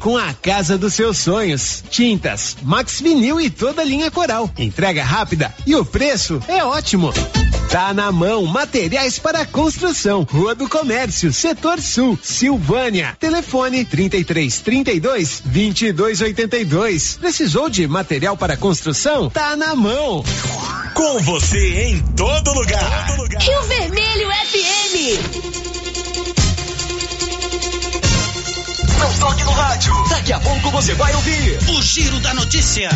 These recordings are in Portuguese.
com a casa dos seus sonhos. Tintas, Max Vinil e toda a linha Coral. Entrega rápida e o preço é ótimo. Tá na mão, materiais para construção. Rua do Comércio, Setor Sul, Silvânia. Telefone 33 32 22 82. Precisou de material para construção? Tá na mão. Com você em todo lugar. Todo lugar. Rio Vermelho FM. Não toque no rádio. Daqui a pouco você vai ouvir o Giro da Notícia.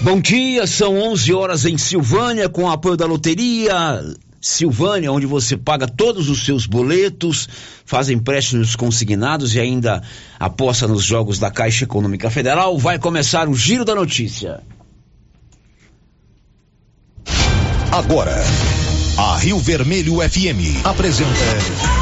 Bom dia, são 11 horas em Silvânia, com apoio da loteria. Silvânia, onde você paga todos os seus boletos, faz empréstimos consignados e ainda aposta nos jogos da Caixa Econômica Federal. Vai começar o Giro da Notícia. Agora, a Rio Vermelho FM apresenta.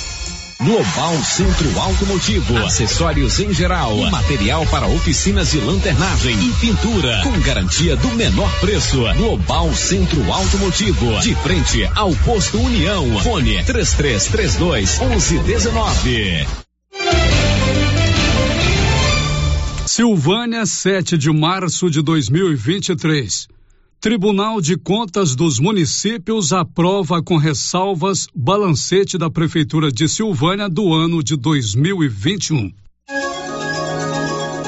Global Centro Automotivo, acessórios em geral, material para oficinas de lanternagem e pintura, com garantia do menor preço. Global Centro Automotivo, de frente ao posto União. Fone 3332 1119. Silvânia, 7 de março de 2023. Tribunal de Contas dos Municípios aprova com ressalvas balancete da Prefeitura de Silvânia do ano de 2021.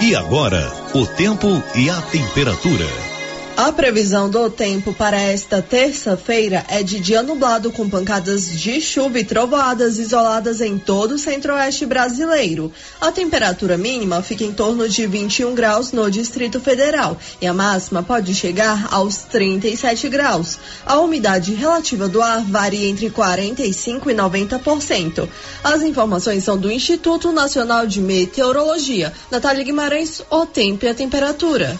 E agora, o tempo e a temperatura. A previsão do tempo para esta terça-feira é de dia nublado com pancadas de chuva e trovoadas isoladas em todo o centro-oeste brasileiro. A temperatura mínima fica em torno de 21 graus no Distrito Federal e a máxima pode chegar aos 37 graus. A umidade relativa do ar varia entre 45 e 90%. As informações são do Instituto Nacional de Meteorologia. Natália Guimarães, o tempo e a temperatura.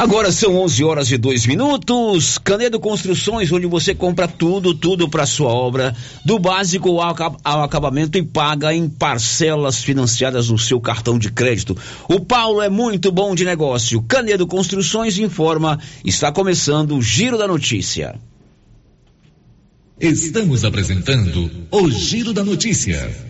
Agora são 11 horas e dois minutos. Canedo Construções, onde você compra tudo, tudo para sua obra, do básico ao, ao acabamento e paga em parcelas financiadas no seu cartão de crédito. O Paulo é muito bom de negócio. Canedo Construções informa, está começando o Giro da Notícia. Estamos apresentando o Giro da Notícia.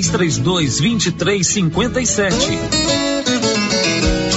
3332 2357.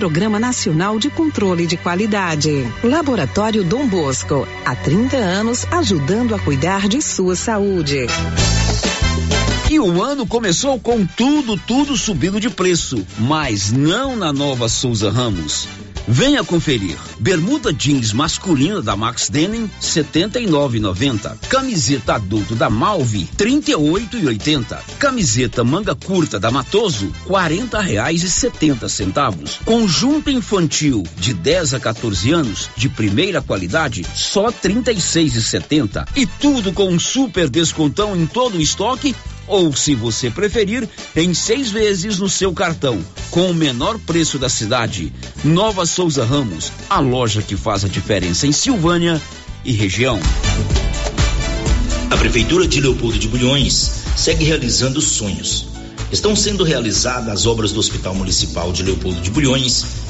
Programa Nacional de Controle de Qualidade. Laboratório Dom Bosco, há 30 anos ajudando a cuidar de sua saúde. E o ano começou com tudo, tudo subindo de preço, mas não na nova Souza Ramos. Venha conferir. Bermuda jeans masculina da Max Denim 79,90. Camiseta adulto da Malve 38,80. Camiseta manga curta da Matoso R$ reais e setenta centavos. Conjunto infantil de 10 a 14 anos de primeira qualidade só R$ 36,70. E tudo com um super descontão em todo o estoque ou, se você preferir, em seis vezes no seu cartão, com o menor preço da cidade. Nova Souza Ramos, a loja que faz a diferença em Silvânia e região. A Prefeitura de Leopoldo de Bulhões segue realizando sonhos. Estão sendo realizadas as obras do Hospital Municipal de Leopoldo de Bulhões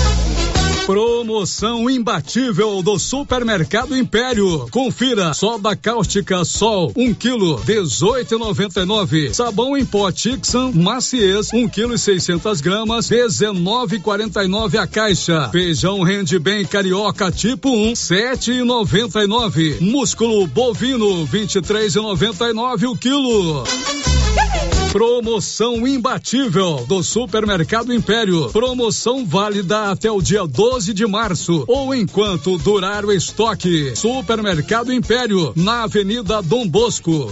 Promoção imbatível do Supermercado Império. Confira: soda cáustica Sol, 1 um quilo, 18,99. Sabão em pó Tixan Maciez, 1 um quilo e 600 gramas, 19,49 a caixa. Feijão rende bem carioca tipo 1, 7,99. Músculo bovino, 23,99 o quilo. Promoção imbatível do Supermercado Império. Promoção válida até o dia 12 de março ou enquanto durar o estoque. Supermercado Império, na Avenida Dom Bosco.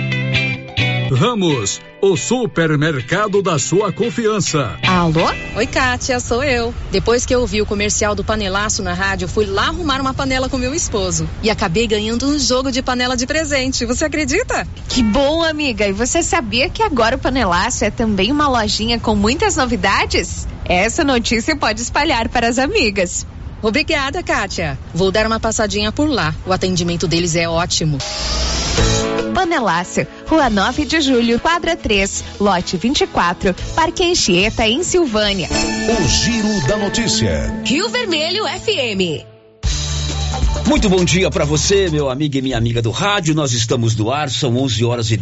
Ramos, o supermercado da sua confiança. Alô? Oi, Kátia, sou eu. Depois que eu vi o comercial do panelaço na rádio, fui lá arrumar uma panela com meu esposo. E acabei ganhando um jogo de panela de presente. Você acredita? Que bom, amiga. E você sabia que agora o panelaço é também uma lojinha com muitas novidades? Essa notícia pode espalhar para as amigas. Obrigada, Kátia. Vou dar uma passadinha por lá. O atendimento deles é ótimo. Panelácio, Rua 9 de Julho, quadra 3, lote 24, Parque Anchieta, em Silvânia. O Giro da Notícia. Rio Vermelho FM. Muito bom dia para você, meu amigo e minha amiga do rádio. Nós estamos no ar, são 11 horas e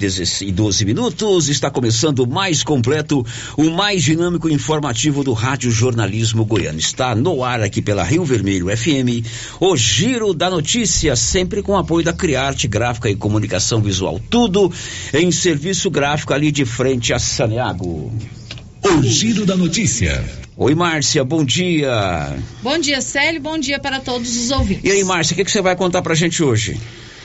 12 minutos. Está começando o mais completo, o mais dinâmico e informativo do Rádio Jornalismo Goiano. Está no ar aqui pela Rio Vermelho FM, o Giro da Notícia, sempre com apoio da Criarte Gráfica e Comunicação Visual. Tudo em serviço gráfico ali de frente a Saneago. O Giro da Notícia. Oi, Márcia, bom dia. Bom dia, Célio, bom dia para todos os ouvintes. E aí, Márcia, o que, que você vai contar pra gente hoje?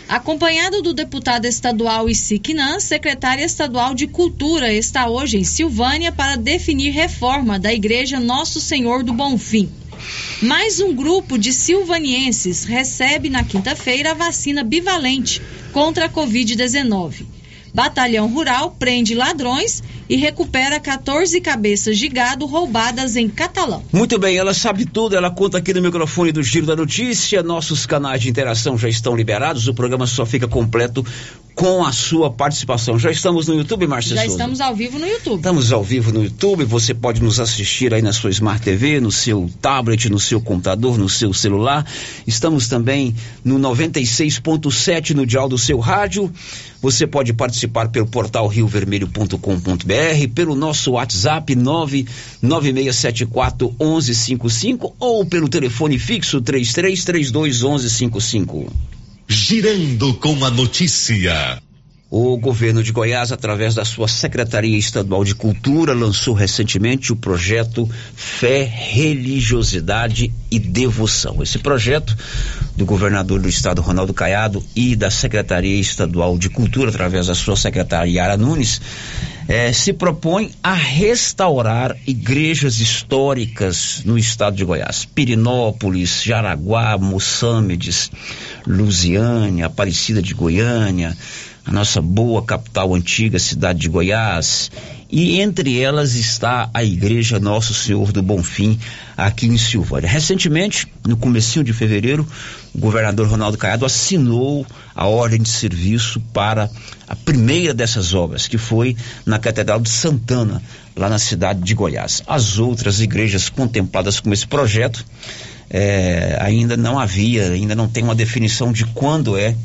Acompanhado do deputado estadual Isiquinan, secretária estadual de Cultura está hoje em Silvânia para definir reforma da Igreja Nosso Senhor do Bonfim. Mais um grupo de silvanienses recebe na quinta-feira a vacina bivalente contra a Covid-19. Batalhão Rural prende ladrões e recupera 14 cabeças de gado roubadas em Catalão. Muito bem, ela sabe tudo, ela conta aqui no microfone do Giro da Notícia. Nossos canais de interação já estão liberados, o programa só fica completo com a sua participação. Já estamos no YouTube, Márcia Já Souza? estamos ao vivo no YouTube. Estamos ao vivo no YouTube, você pode nos assistir aí na sua Smart TV, no seu tablet, no seu computador, no seu celular. Estamos também no 96.7 no dial do seu rádio. Você pode participar pelo portal riovermelho.com.br, pelo nosso WhatsApp 99674 1155 ou pelo telefone fixo 3332 1155. Girando com a notícia. O governo de Goiás, através da sua Secretaria Estadual de Cultura, lançou recentemente o projeto Fé, Religiosidade e Devoção. Esse projeto do governador do estado, Ronaldo Caiado, e da Secretaria Estadual de Cultura, através da sua secretária Yara Nunes, eh, se propõe a restaurar igrejas históricas no estado de Goiás. Pirinópolis, Jaraguá, Moçâmedes, Lusiânia, Aparecida de Goiânia, a nossa boa capital antiga, cidade de Goiás, e entre elas está a Igreja Nosso Senhor do Bonfim, aqui em Silvânia. Recentemente, no comecinho de fevereiro, o governador Ronaldo Caiado assinou a ordem de serviço para a primeira dessas obras, que foi na Catedral de Santana, lá na cidade de Goiás. As outras igrejas contempladas com esse projeto eh, ainda não havia, ainda não tem uma definição de quando é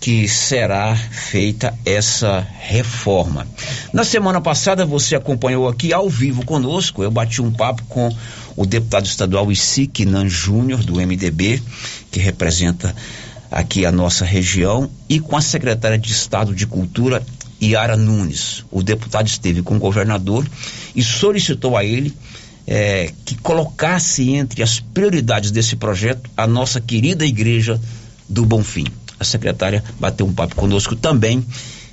que será feita essa reforma. Na semana passada você acompanhou aqui ao vivo conosco, eu bati um papo com o deputado estadual Isique Nan Júnior do MDB, que representa aqui a nossa região, e com a secretária de Estado de Cultura Yara Nunes. O deputado esteve com o governador e solicitou a ele eh, que colocasse entre as prioridades desse projeto a nossa querida igreja do Bonfim a secretária bateu um papo conosco também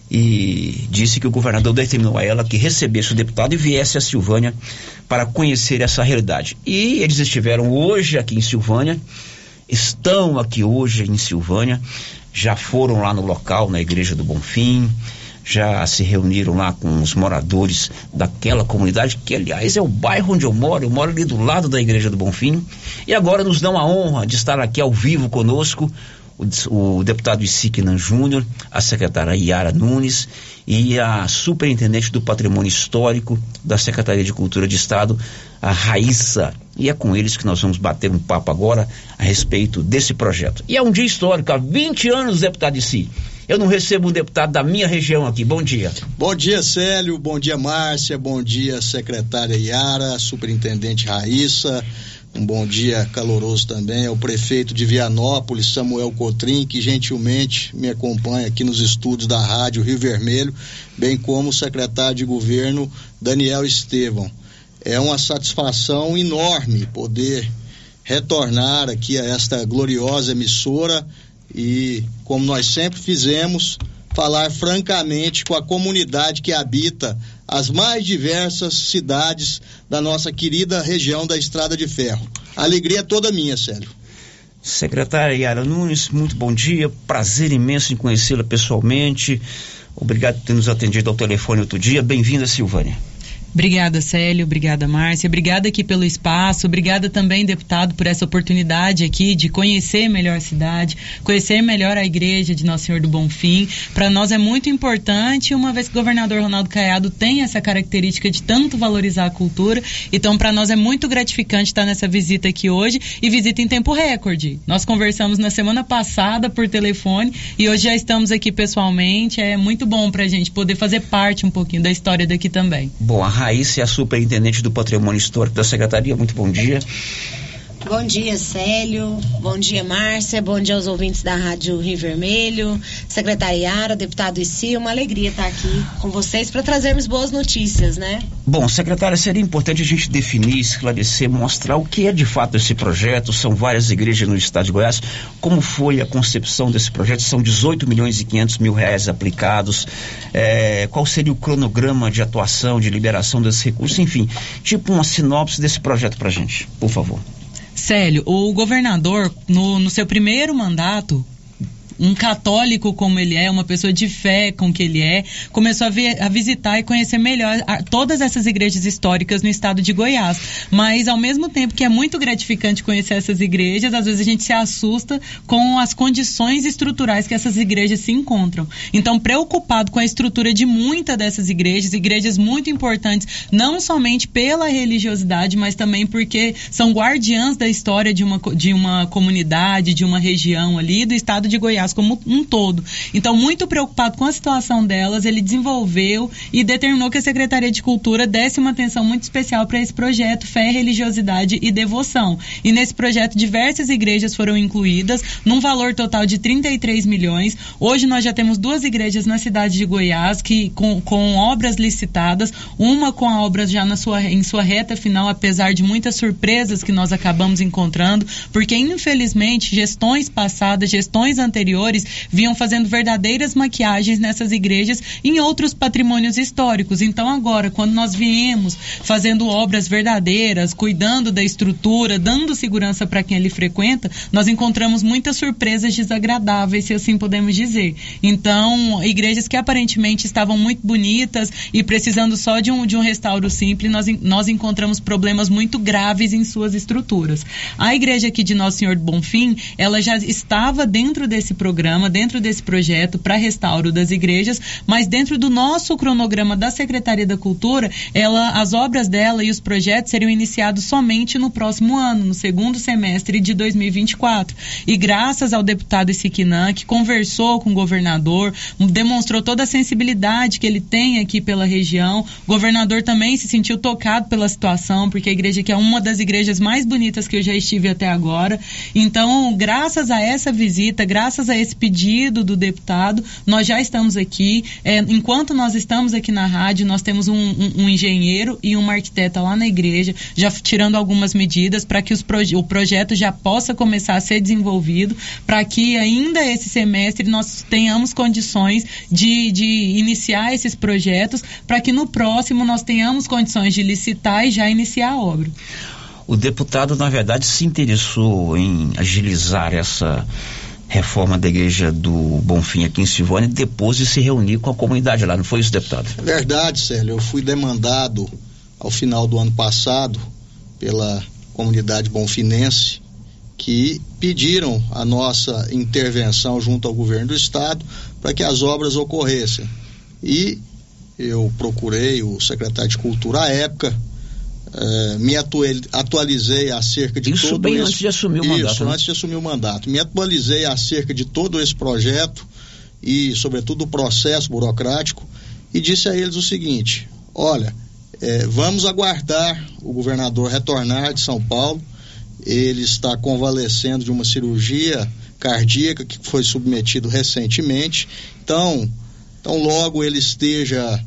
e disse que o governador determinou a ela que recebesse o deputado e viesse a Silvânia para conhecer essa realidade. E eles estiveram hoje aqui em Silvânia, estão aqui hoje em Silvânia, já foram lá no local, na Igreja do Bonfim, já se reuniram lá com os moradores daquela comunidade, que aliás é o bairro onde eu moro, eu moro ali do lado da Igreja do Bonfim, e agora nos dão a honra de estar aqui ao vivo conosco o, o deputado Isiquinan Júnior, a secretária Iara Nunes e a superintendente do patrimônio histórico da Secretaria de Cultura de Estado, a Raíssa. E é com eles que nós vamos bater um papo agora a respeito desse projeto. E é um dia histórico, há 20 anos, deputado Si. Eu não recebo um deputado da minha região aqui. Bom dia. Bom dia, Célio. Bom dia, Márcia. Bom dia, secretária Iara, superintendente Raíssa. Um bom dia caloroso também ao prefeito de Vianópolis, Samuel Cotrim, que gentilmente me acompanha aqui nos estúdios da Rádio Rio Vermelho, bem como o secretário de governo Daniel Estevão. É uma satisfação enorme poder retornar aqui a esta gloriosa emissora e, como nós sempre fizemos, falar francamente com a comunidade que habita as mais diversas cidades da nossa querida região da Estrada de Ferro. A alegria é toda minha, Célio. Secretária Yara Nunes, muito bom dia. Prazer imenso em conhecê-la pessoalmente. Obrigado por ter nos atendido ao telefone outro dia. Bem-vinda, Silvânia. Obrigada, Célio. Obrigada, Márcia. Obrigada aqui pelo espaço. Obrigada também, deputado, por essa oportunidade aqui de conhecer melhor a cidade, conhecer melhor a igreja de Nosso Senhor do Bonfim. Para nós é muito importante, uma vez que o governador Ronaldo Caiado tem essa característica de tanto valorizar a cultura. Então, para nós é muito gratificante estar nessa visita aqui hoje e visita em tempo recorde. Nós conversamos na semana passada por telefone e hoje já estamos aqui pessoalmente. É muito bom para a gente poder fazer parte um pouquinho da história daqui também. Bom, a Raíssa a superintendente do Patrimônio Histórico da Secretaria. Muito bom dia. Bom dia, Célio. Bom dia, Márcia. Bom dia aos ouvintes da Rádio Rio Vermelho, secretariara, deputado Issi. Uma alegria estar aqui com vocês para trazermos boas notícias, né? Bom, secretária, seria importante a gente definir, esclarecer, mostrar o que é de fato esse projeto. São várias igrejas no estado de Goiás. Como foi a concepção desse projeto? São 18 milhões e 500 mil reais aplicados. É, qual seria o cronograma de atuação, de liberação desses recursos? Enfim, tipo uma sinopse desse projeto para gente, por favor. Célio, o governador, no, no seu primeiro mandato, um católico como ele é, uma pessoa de fé com que ele é, começou a, ver, a visitar e conhecer melhor a, todas essas igrejas históricas no estado de Goiás. Mas ao mesmo tempo que é muito gratificante conhecer essas igrejas, às vezes a gente se assusta com as condições estruturais que essas igrejas se encontram. Então, preocupado com a estrutura de muitas dessas igrejas, igrejas muito importantes, não somente pela religiosidade, mas também porque são guardiãs da história de uma, de uma comunidade, de uma região ali do estado de Goiás como um todo. Então, muito preocupado com a situação delas, ele desenvolveu e determinou que a Secretaria de Cultura desse uma atenção muito especial para esse projeto Fé, Religiosidade e Devoção. E nesse projeto, diversas igrejas foram incluídas, num valor total de 33 milhões. Hoje nós já temos duas igrejas na cidade de Goiás que com, com obras licitadas, uma com a obra já na sua, em sua reta final, apesar de muitas surpresas que nós acabamos encontrando, porque infelizmente gestões passadas, gestões anteriores anteriores vinham fazendo verdadeiras maquiagens nessas igrejas em outros patrimônios históricos. Então, agora, quando nós viemos fazendo obras verdadeiras, cuidando da estrutura, dando segurança para quem ali frequenta, nós encontramos muitas surpresas desagradáveis, se assim podemos dizer. Então, igrejas que aparentemente estavam muito bonitas e precisando só de um, de um restauro simples, nós, nós encontramos problemas muito graves em suas estruturas. A igreja aqui de Nosso Senhor do Bonfim, ela já estava dentro desse programa, dentro desse projeto para restauro das igrejas, mas dentro do nosso cronograma da Secretaria da Cultura, ela, as obras dela e os projetos seriam iniciados somente no próximo ano, no segundo semestre de 2024. E graças ao deputado Isiquinã, que conversou com o governador, demonstrou toda a sensibilidade que ele tem aqui pela região, o governador também se sentiu tocado pela situação, porque a igreja que é uma das igrejas mais bonitas que eu já estive até agora. Então, graças a essa visita, graças graças esse pedido do deputado, nós já estamos aqui. É, enquanto nós estamos aqui na rádio, nós temos um, um, um, engenheiro e uma arquiteta lá na igreja, já tirando algumas medidas para que proje o projeto já possa começar a ser desenvolvido, para que ainda esse semestre nós tenhamos condições de, de iniciar esses projetos, para que no próximo nós tenhamos condições de licitar e já iniciar a obra o deputado, na verdade, se interessou em agilizar essa reforma da igreja do Bonfim aqui em Silvânia, depois de se reunir com a comunidade lá, não foi isso, deputado? Verdade, Célio. Eu fui demandado ao final do ano passado pela comunidade bonfinense que pediram a nossa intervenção junto ao governo do estado para que as obras ocorressem. E eu procurei o secretário de Cultura à época, eh, me atualizei acerca de isso todo bem esse... antes de assumir o mandato. Isso, né? antes de assumir o mandato. Me atualizei acerca de todo esse projeto e, sobretudo, o processo burocrático e disse a eles o seguinte: olha, eh, vamos aguardar o governador retornar de São Paulo. Ele está convalescendo de uma cirurgia cardíaca que foi submetido recentemente. Então, então logo ele esteja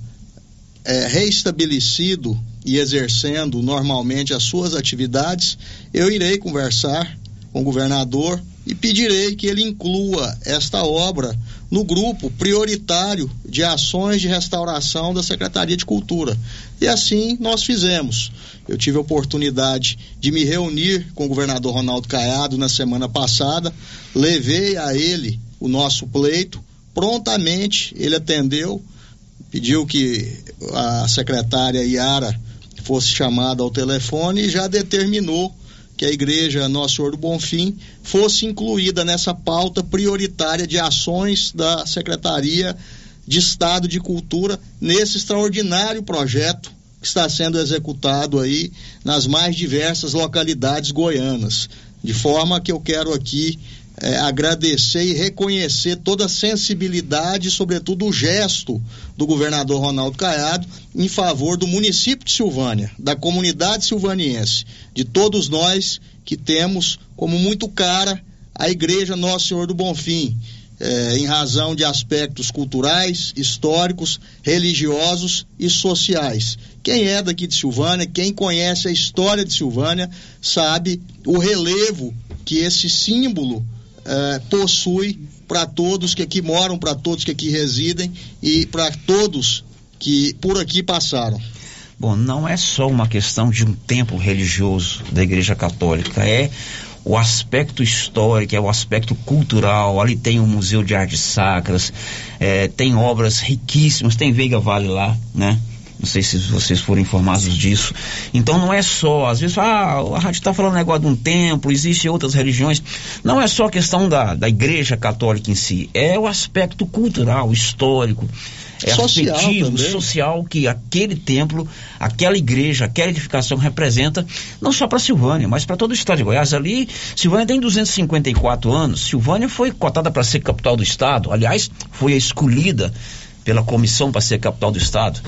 é, reestabelecido e exercendo normalmente as suas atividades, eu irei conversar com o governador e pedirei que ele inclua esta obra no grupo prioritário de ações de restauração da Secretaria de Cultura. E assim nós fizemos. Eu tive a oportunidade de me reunir com o governador Ronaldo Caiado na semana passada, levei a ele o nosso pleito, prontamente ele atendeu, pediu que a secretária Iara fosse chamada ao telefone e já determinou que a igreja Nosso Senhor do Bonfim fosse incluída nessa pauta prioritária de ações da Secretaria de Estado de Cultura nesse extraordinário projeto que está sendo executado aí nas mais diversas localidades goianas. De forma que eu quero aqui é, agradecer e reconhecer toda a sensibilidade, sobretudo o gesto do governador Ronaldo Caiado em favor do município de Silvânia, da comunidade silvaniense, de todos nós que temos como muito cara a Igreja Nosso Senhor do Bonfim, é, em razão de aspectos culturais, históricos, religiosos e sociais. Quem é daqui de Silvânia, quem conhece a história de Silvânia, sabe o relevo que esse símbolo eh, possui para todos que aqui moram, para todos que aqui residem e para todos que por aqui passaram. Bom, não é só uma questão de um templo religioso da Igreja Católica, é o aspecto histórico, é o aspecto cultural. Ali tem o Museu de Artes Sacras, é, tem obras riquíssimas, tem Veiga Vale lá, né? Não sei se vocês foram informados disso. Então não é só, às vezes, ah, a rádio está falando negócio de um templo, existem outras religiões. Não é só a questão da, da igreja católica em si, é o aspecto cultural, histórico, é Social afetivo, também. social que aquele templo, aquela igreja, aquela edificação representa, não só para Silvânia, mas para todo o estado de Goiás. Ali, Silvânia tem 254 anos. Silvânia foi cotada para ser capital do estado. Aliás, foi escolhida pela comissão para ser capital do estado.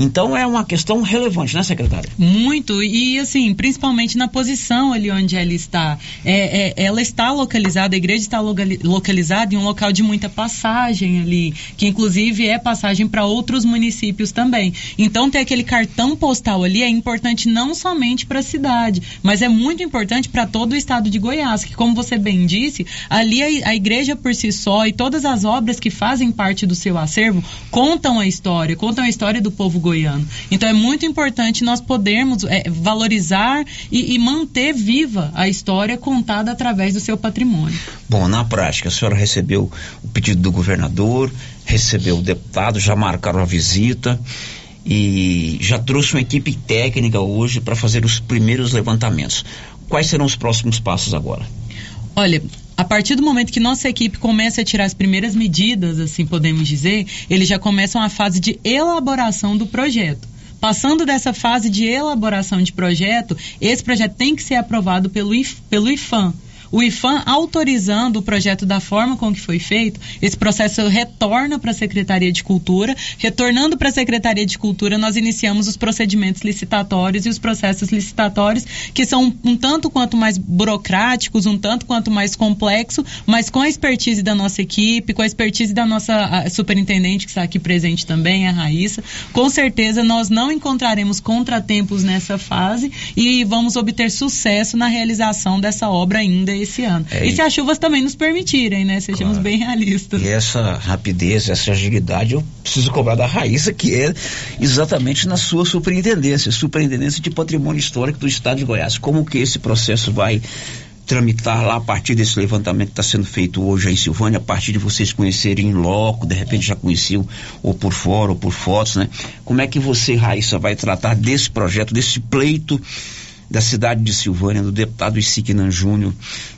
Então é uma questão relevante, né, secretária? Muito, e assim, principalmente na posição ali onde ela está. É, é, ela está localizada, a igreja está localizada em um local de muita passagem ali, que inclusive é passagem para outros municípios também. Então ter aquele cartão postal ali é importante não somente para a cidade, mas é muito importante para todo o estado de Goiás, que como você bem disse, ali a, a igreja por si só e todas as obras que fazem parte do seu acervo contam a história, contam a história do povo goiano. Então é muito importante nós podermos é, valorizar e, e manter viva a história contada através do seu patrimônio. Bom, na prática, a senhora recebeu o pedido do governador, recebeu o deputado, já marcaram a visita e já trouxe uma equipe técnica hoje para fazer os primeiros levantamentos. Quais serão os próximos passos agora? Olha, a partir do momento que nossa equipe começa a tirar as primeiras medidas, assim podemos dizer, eles já começam a fase de elaboração do projeto. Passando dessa fase de elaboração de projeto, esse projeto tem que ser aprovado pelo, pelo IFAM. O IFAM autorizando o projeto da forma com que foi feito, esse processo retorna para a Secretaria de Cultura. Retornando para a Secretaria de Cultura, nós iniciamos os procedimentos licitatórios e os processos licitatórios, que são um tanto quanto mais burocráticos, um tanto quanto mais complexo, mas com a expertise da nossa equipe, com a expertise da nossa a, superintendente, que está aqui presente também, a Raíssa. Com certeza nós não encontraremos contratempos nessa fase e vamos obter sucesso na realização dessa obra ainda esse ano. É, e se as chuvas também nos permitirem, né? Sejamos bem realistas. E essa rapidez, essa agilidade, eu preciso cobrar da Raíssa, que é exatamente na sua superintendência, superintendência de patrimônio histórico do estado de Goiás. Como que esse processo vai tramitar lá a partir desse levantamento que está sendo feito hoje aí em Silvânia, a partir de vocês conhecerem em loco, de repente já conheciam ou por fora ou por fotos, né? Como é que você, Raíssa, vai tratar desse projeto, desse pleito da cidade de Silvânia, do deputado Isiquinan Júnior,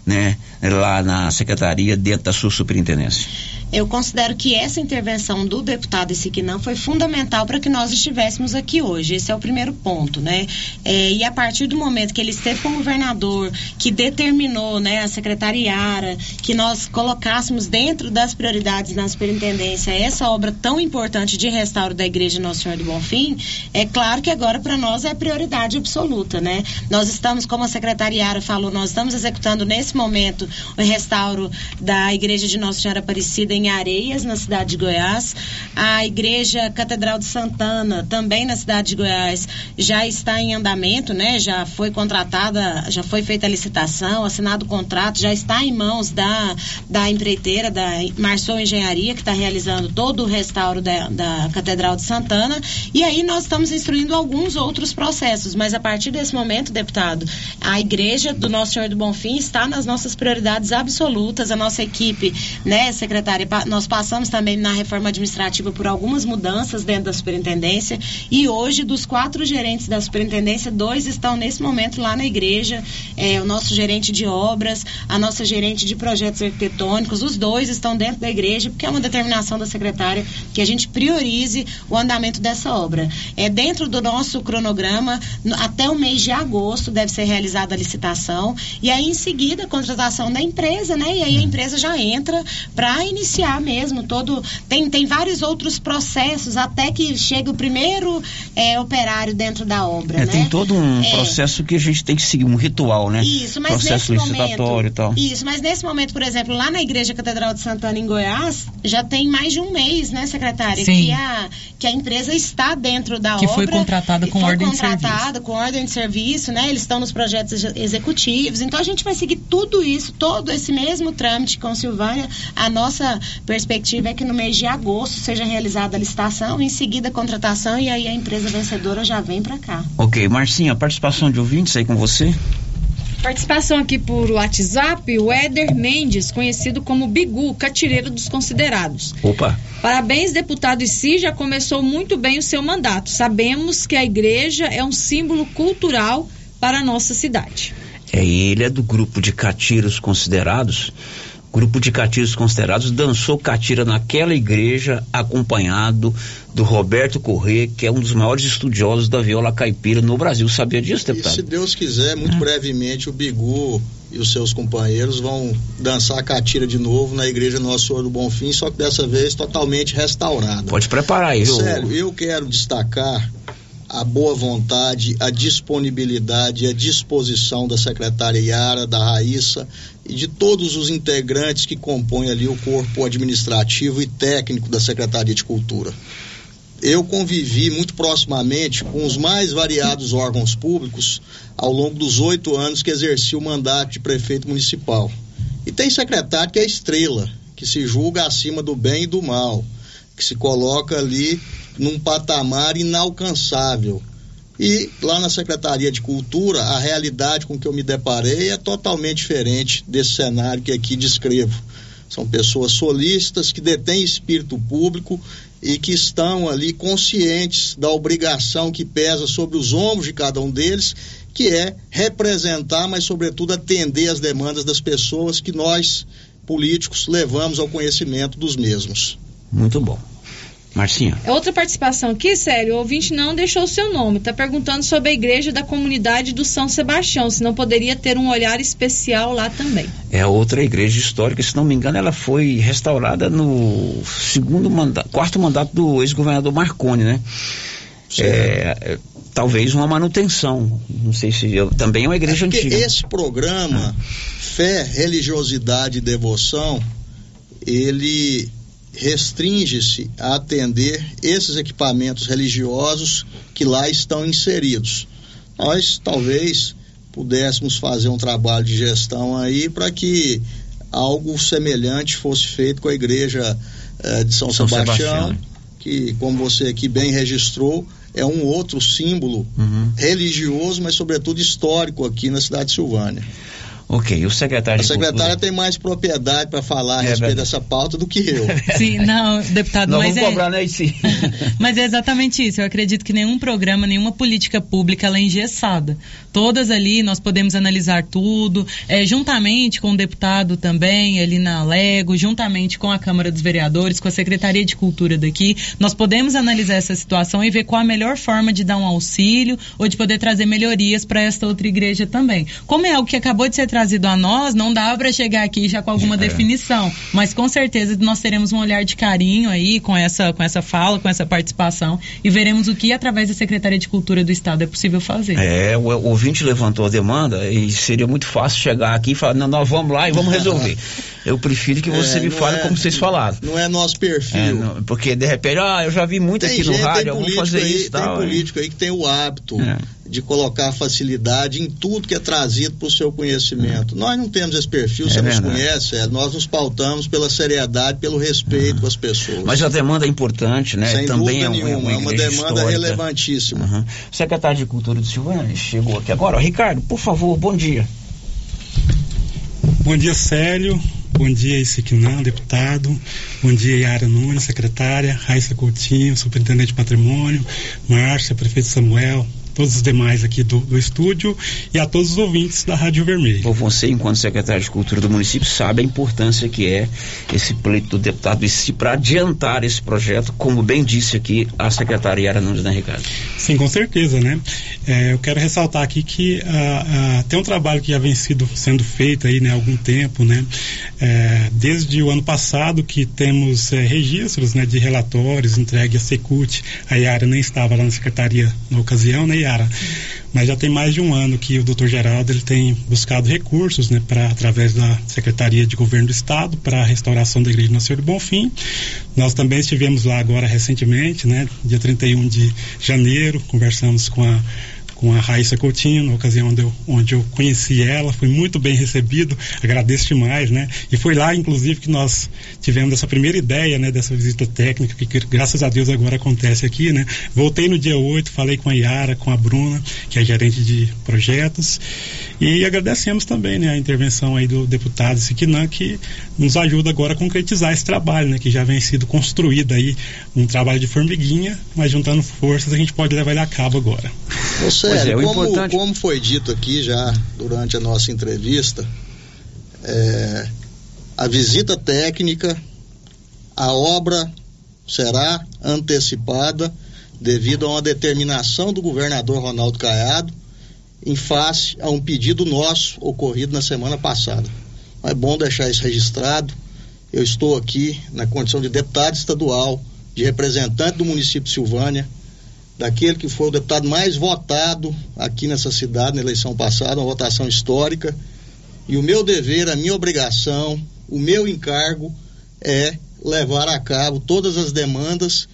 né, lá na secretaria, dentro da sua superintendência? Eu considero que essa intervenção do deputado Isiquinã foi fundamental para que nós estivéssemos aqui hoje. Esse é o primeiro ponto, né? É, e a partir do momento que ele esteve como governador, que determinou, né, a secretariara, que nós colocássemos dentro das prioridades na superintendência essa obra tão importante de restauro da Igreja Nosso Senhor do Bonfim, é claro que agora para nós é prioridade absoluta, né? Nós estamos, como a secretariara falou, nós estamos executando nesse momento o restauro da Igreja de Nossa Senhora Aparecida em Areias, na cidade de Goiás. A Igreja Catedral de Santana, também na cidade de Goiás, já está em andamento, né? Já foi contratada, já foi feita a licitação, assinado o contrato, já está em mãos da, da empreiteira, da Marçom Engenharia, que está realizando todo o restauro da, da Catedral de Santana. E aí nós estamos instruindo alguns outros processos, mas a partir desse momento, deputado, a Igreja do Nosso Senhor do Bonfim está nas nossas prioridades absolutas, a nossa equipe, né, secretária nós passamos também na reforma administrativa por algumas mudanças dentro da superintendência e hoje dos quatro gerentes da superintendência, dois estão nesse momento lá na igreja, é, o nosso gerente de obras, a nossa gerente de projetos arquitetônicos, os dois estão dentro da igreja porque é uma determinação da secretária que a gente priorize o andamento dessa obra. É dentro do nosso cronograma, até o mês de agosto deve ser realizada a licitação e aí em seguida a contratação da empresa, né? E aí a empresa já entra para iniciar iniciar mesmo todo. Tem, tem vários outros processos até que chega o primeiro é, operário dentro da obra. É, né? Tem todo um é, processo que a gente tem que seguir, um ritual, né? Isso, mas processo nesse licitatório momento, e tal. Isso, mas nesse momento, por exemplo, lá na Igreja Catedral de Santana, em Goiás, já tem mais de um mês, né, secretária? Sim. Que a, que a empresa está dentro da Que obra. foi contratada com foi ordem de contratada com ordem de serviço, né? Eles estão nos projetos exe- executivos. Então a gente vai seguir tudo isso, todo esse mesmo trâmite com Silvânia. A nossa perspectiva é que no mês de agosto seja realizada a licitação, em seguida a contratação e aí a empresa vencedora já vem para cá. Ok, Marcinha, participação de ouvintes aí com você? Participação aqui por WhatsApp, o Éder Mendes, conhecido como Bigu, catireiro dos considerados. Opa. Parabéns, deputado Issi, já começou muito bem o seu mandato. Sabemos que a igreja é um símbolo cultural para a nossa cidade. É, ele é do grupo de catiros considerados. Grupo de catiros considerados dançou catira naquela igreja, acompanhado do Roberto Corrêa, que é um dos maiores estudiosos da viola caipira no Brasil. Sabia disso, E deputado? se Deus quiser, muito brevemente o Bigu e os seus companheiros vão dançar a catira de novo na igreja Nosso Senhor do Bonfim, só que dessa vez totalmente restaurada. Pode preparar viu? Sério, eu quero destacar a boa vontade, a disponibilidade, a disposição da secretária Yara, da Raíssa e de todos os integrantes que compõem ali o corpo administrativo e técnico da Secretaria de Cultura. Eu convivi muito proximamente com os mais variados órgãos públicos ao longo dos oito anos que exerci o mandato de prefeito municipal. E tem secretário que é estrela, que se julga acima do bem e do mal, que se coloca ali num patamar inalcançável. E lá na Secretaria de Cultura, a realidade com que eu me deparei é totalmente diferente desse cenário que aqui descrevo. São pessoas solícitas que detêm espírito público e que estão ali conscientes da obrigação que pesa sobre os ombros de cada um deles, que é representar, mas sobretudo atender as demandas das pessoas que nós, políticos, levamos ao conhecimento dos mesmos. Muito bom. Marcinha. É Outra participação aqui, sério, o ouvinte não deixou o seu nome. Está perguntando sobre a igreja da comunidade do São Sebastião, se não poderia ter um olhar especial lá também. É outra igreja histórica, se não me engano, ela foi restaurada no segundo mandato, quarto mandato do ex-governador Marconi, né? É, é, talvez uma manutenção. Não sei se eu, também é uma igreja Porque antiga. esse programa, Fé, Religiosidade e Devoção, ele restringe-se a atender esses equipamentos religiosos que lá estão inseridos. Nós talvez pudéssemos fazer um trabalho de gestão aí para que algo semelhante fosse feito com a igreja eh, de São, São Sebastião, Sebastião. que, como você aqui bem registrou, é um outro símbolo Uhum. religioso, mas sobretudo histórico aqui na cidade de Silvânia. Ok, o secretário A secretária tem mais propriedade para falar a É respeito verdade. dessa pauta do que eu. Sim, não, deputado, Nós mas vamos é, cobrar, né, sim. mas é exatamente isso. Eu acredito que nenhum programa, nenhuma política pública ela é engessada. Todas ali nós podemos analisar tudo, é, juntamente com o deputado também, ali na Lego, juntamente com a Câmara dos Vereadores, com a Secretaria de Cultura daqui, nós podemos analisar essa situação e ver qual a melhor forma de dar um auxílio ou de poder trazer melhorias para esta outra igreja também. Como é algo que acabou de ser trazido a nós, não dá para chegar aqui já com alguma É. definição, mas com certeza nós teremos um olhar de carinho aí com essa, com essa fala, com essa participação e veremos o que através da Secretaria de Cultura do Estado é possível fazer. É, o, o ouvinte levantou a demanda e seria muito fácil chegar aqui e falar, não, nós vamos lá e vamos resolver. Eu prefiro que você É, me fale é- como vocês falaram. Não é nosso perfil. É, não, porque de repente, ah, eu já vi muito Tem aqui no rádio, vamos fazer aí, isso e Tem tal. hein? político aí que tem o hábito É. de colocar facilidade em tudo que é trazido para o seu conhecimento. Nós não temos esse perfil, É você nos verdade. conhece, é, nós nos pautamos pela seriedade, pelo respeito com as pessoas. Mas a demanda é importante, né? Sem Também dúvida é, um- nenhuma, é uma demanda histórica. relevantíssima. Uhum. O secretário de Cultura de Silvânia chegou aqui agora. Ó, Ricardo, por favor, bom dia. Bom dia, Célio. Bom dia, Isiquinã, deputado. Bom dia, Yara Nunes, secretária. Raíssa Coutinho, superintendente de patrimônio. Márcia, prefeito Samuel. Todos os demais aqui do, do estúdio e a todos os ouvintes da Rádio Vermelho. Por você, enquanto secretário de Cultura do município, sabe a importância que é esse pleito do deputado Issi para adiantar esse projeto, como bem disse aqui a secretária Yara Nunes, né, Ricardo? Sim, com certeza, né? É, eu quero ressaltar aqui que ah, ah, tem um trabalho que já vem sido, sendo feito aí né, há algum tempo, né? É, desde o ano passado que temos é, registros né, de relatórios entregue à Secult. A Yara nem estava lá na secretaria na ocasião, né, Yara? Mas já tem mais de um ano que o Dr. Geraldo ele tem buscado recursos, né, para através da Secretaria de Governo do Estado para a restauração da Igreja Nasceu do Bonfim. Nós também estivemos lá agora recentemente, né, dia 31 de janeiro, conversamos com a com a Raíssa Coutinho, na ocasião onde eu, onde eu conheci ela, fui muito bem recebido, agradeço demais, né? E foi lá, inclusive, que nós tivemos essa primeira ideia, né, dessa visita técnica, que, graças a Deus agora acontece aqui, né? Voltei no dia 8, falei com a Yara, com a Bruna, que é gerente de projetos, e agradecemos também, né, a intervenção aí do deputado Siquinã, que nos ajuda agora a concretizar esse trabalho, né, que já vem sido construído aí, um trabalho de formiguinha, mas juntando forças a gente pode levar ele a cabo agora. Ô, Célio, Pois é, o como, importante- como foi dito aqui já durante a nossa entrevista, é, a visita técnica, a obra será antecipada devido a uma determinação do governador Ronaldo Caiado em face a um pedido nosso ocorrido na semana passada. É bom deixar isso registrado. Eu estou aqui na condição de deputado estadual, de representante do município de Silvânia, daquele que foi o deputado mais votado aqui nessa cidade na eleição passada, uma votação histórica. E o meu dever, a minha obrigação, o meu encargo é levar a cabo todas as demandas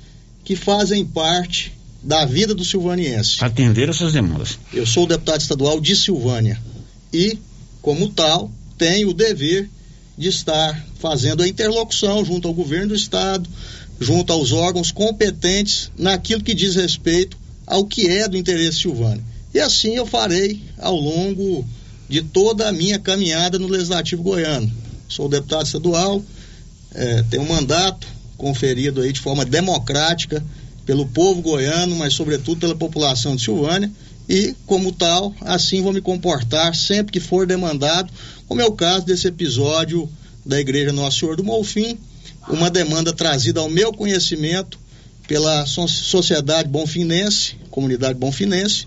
que fazem parte da vida do silvaniense. Atender essas demandas. Eu sou o deputado estadual de Silvânia e, como tal, tenho o dever de estar fazendo a interlocução junto ao governo do estado, junto aos órgãos competentes naquilo que diz respeito ao que é do interesse silvânio. E assim eu farei ao longo de toda a minha caminhada no Legislativo Goiano. Sou deputado estadual, eh, tenho um mandato conferido aí de forma democrática pelo povo goiano, mas sobretudo pela população de Silvânia, e como tal, assim vou me comportar sempre que for demandado, como é o caso desse episódio da Igreja Nosso Senhor do Molfim, uma demanda trazida ao meu conhecimento pela so- sociedade bonfinense, comunidade bonfinense,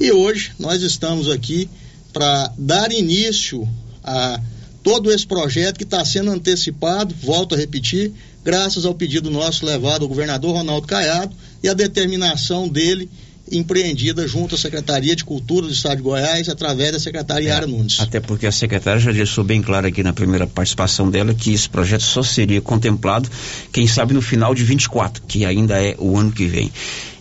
e hoje nós estamos aqui para dar início a todo esse projeto que está sendo antecipado, volto a repetir, graças ao pedido nosso levado ao governador Ronaldo Caiado e a determinação dele empreendida junto à Secretaria de Cultura do Estado de Goiás, através da secretária Yara Nunes. Até porque a secretária já deixou bem claro aqui na primeira participação dela que esse projeto só seria contemplado, quem sabe, no final de 24, que ainda é o ano que vem.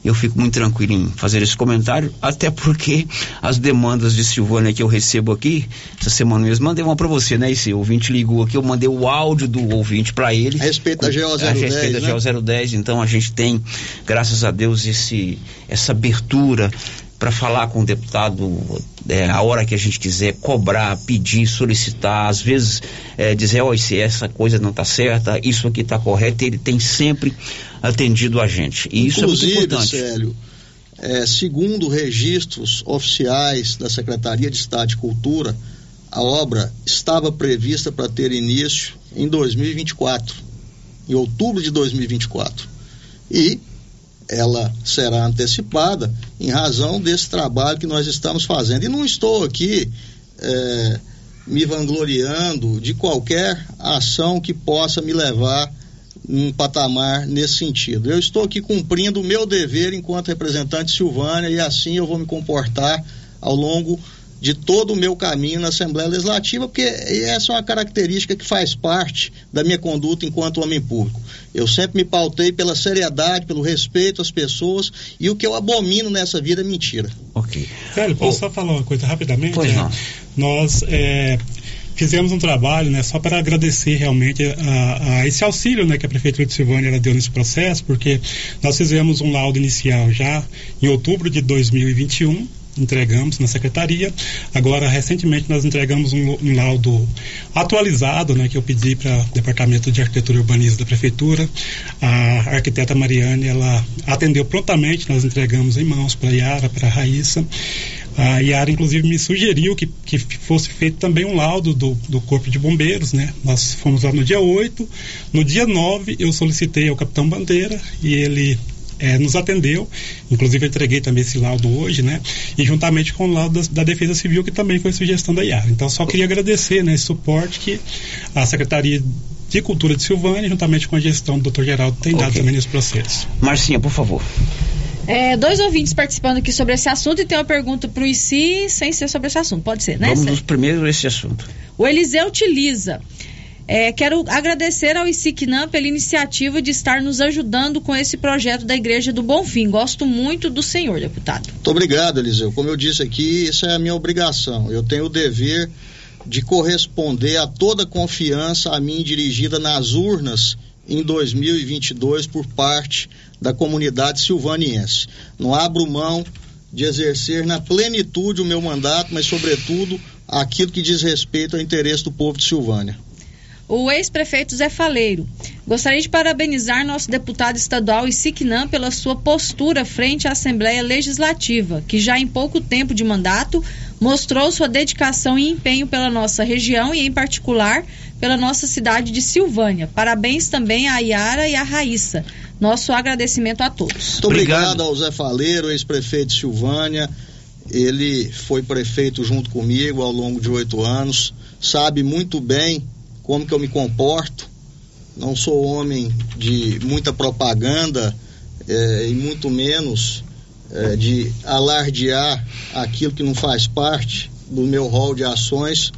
Eu fico muito tranquilo em fazer esse comentário, até porque as demandas de Silvânia que eu recebo aqui, essa semana mesmo, mandei uma para você, né? Esse ouvinte ligou aqui, eu mandei o áudio do ouvinte para ele. A respeito da A GO010, respeito da né? GO010, então a gente tem, graças a Deus, esse, essa abertura para falar com o deputado é, a hora que a gente quiser, cobrar, pedir, solicitar, às vezes é, dizer, ó, oh, se essa coisa não está certa, isso aqui está correto, ele tem sempre atendido a gente. E isso Inclusive, é muito importante. Célio, é, segundo registros oficiais da Secretaria de Estado de Cultura, a obra estava prevista para ter início em 2024, em outubro de 2024. E ela será antecipada em razão desse trabalho que nós estamos fazendo. E não estou aqui é, me vangloriando de qualquer ação que possa me levar num patamar nesse sentido. Eu estou aqui cumprindo o meu dever enquanto representante Silvânia e assim eu vou me comportar ao longo de todo o meu caminho na Assembleia Legislativa, porque essa é uma característica que faz parte da minha conduta enquanto homem público. Eu sempre me pautei pela seriedade, pelo respeito às pessoas e o que eu abomino nessa vida é mentira. Ok. Sério, posso oh. só falar uma coisa rapidamente? Pois não. Nós é, fizemos um trabalho, né, só para agradecer realmente a, a, esse auxílio, né, que a prefeitura de Silvânia deu nesse processo, porque nós fizemos um laudo inicial já em outubro de 2021 entregamos na secretaria. Agora, recentemente, nós entregamos um, um laudo atualizado, né, que eu pedi para o Departamento de Arquitetura e Urbanismo da Prefeitura. A arquiteta Mariane, ela atendeu prontamente, nós entregamos em mãos para a Yara, para a Raíssa. A Yara, inclusive, me sugeriu que, que fosse feito também um laudo do, do Corpo de Bombeiros, né? Nós fomos lá no dia 8. No dia 9, eu solicitei ao Capitão Bandeira e ele é, nos atendeu, inclusive eu entreguei também esse laudo hoje, né? E juntamente com o laudo da, da Defesa Civil, que também foi sugestão da IAR. Então, só queria agradecer né, esse suporte que a Secretaria de Cultura de Silvânia, juntamente com a gestão do Dr. Geraldo, tem dado okay. também nesse processo. Marcinha, por favor. É, dois ouvintes participando aqui sobre esse assunto e tem uma pergunta para o ICI sem ser sobre esse assunto. Pode ser, né? Vamos primeiro esse assunto. O Eliseu utiliza. É, quero agradecer ao ICICNAM pela iniciativa de estar nos ajudando com esse projeto da Igreja do Bonfim. Gosto muito do senhor, deputado. Muito obrigado, Eliseu. Como eu disse aqui, isso é a minha obrigação. Eu tenho o dever de corresponder a toda confiança a mim dirigida nas urnas em 2022 por parte da comunidade silvaniense. Não abro mão de exercer na plenitude o meu mandato, mas, sobretudo, aquilo que diz respeito ao interesse do povo de Silvânia o ex-prefeito Zé Faleiro. Gostaria de parabenizar nosso deputado estadual Isiquinã pela sua postura frente à Assembleia Legislativa, que já em pouco tempo de mandato mostrou sua dedicação e empenho pela nossa região e, em particular, pela nossa cidade de Silvânia. Parabéns também à Yara e à Raíssa. Nosso agradecimento a todos. Muito obrigado, obrigado ao Zé Faleiro, ex-prefeito de Silvânia. Ele foi prefeito junto comigo ao longo de oito anos, sabe muito bem como que eu me comporto. Não sou homem de muita propaganda é, e muito menos é, de alardear aquilo que não faz parte do meu rol de ações.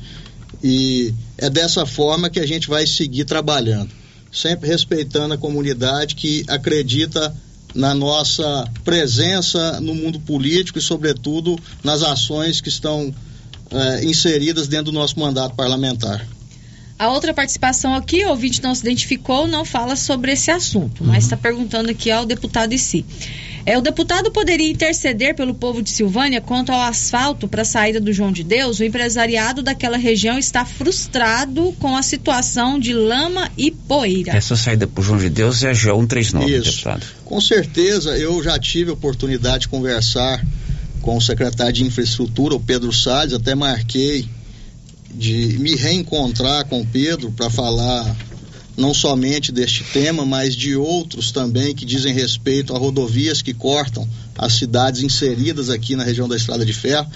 E é dessa forma que a gente vai seguir trabalhando, sempre respeitando a comunidade que acredita na nossa presença no mundo político e, sobretudo, nas ações que estão é, inseridas dentro do nosso mandato parlamentar. A outra participação aqui, o ouvinte não se identificou, não fala sobre esse assunto, mas está perguntando aqui ao deputado em si. É, o deputado poderia interceder pelo povo de Silvânia quanto ao asfalto para a saída do João de Deus? O empresariado daquela região está frustrado com a situação de lama e poeira. Essa saída para o João de Deus é a GO 139, Isso. deputado. Com certeza, eu já tive a oportunidade de conversar com o secretário de Infraestrutura, o Pedro Salles, até marquei de me reencontrar com o Pedro para falar não somente deste tema, mas de outros também que dizem respeito a rodovias que cortam as cidades inseridas aqui na região da Estrada de Ferro.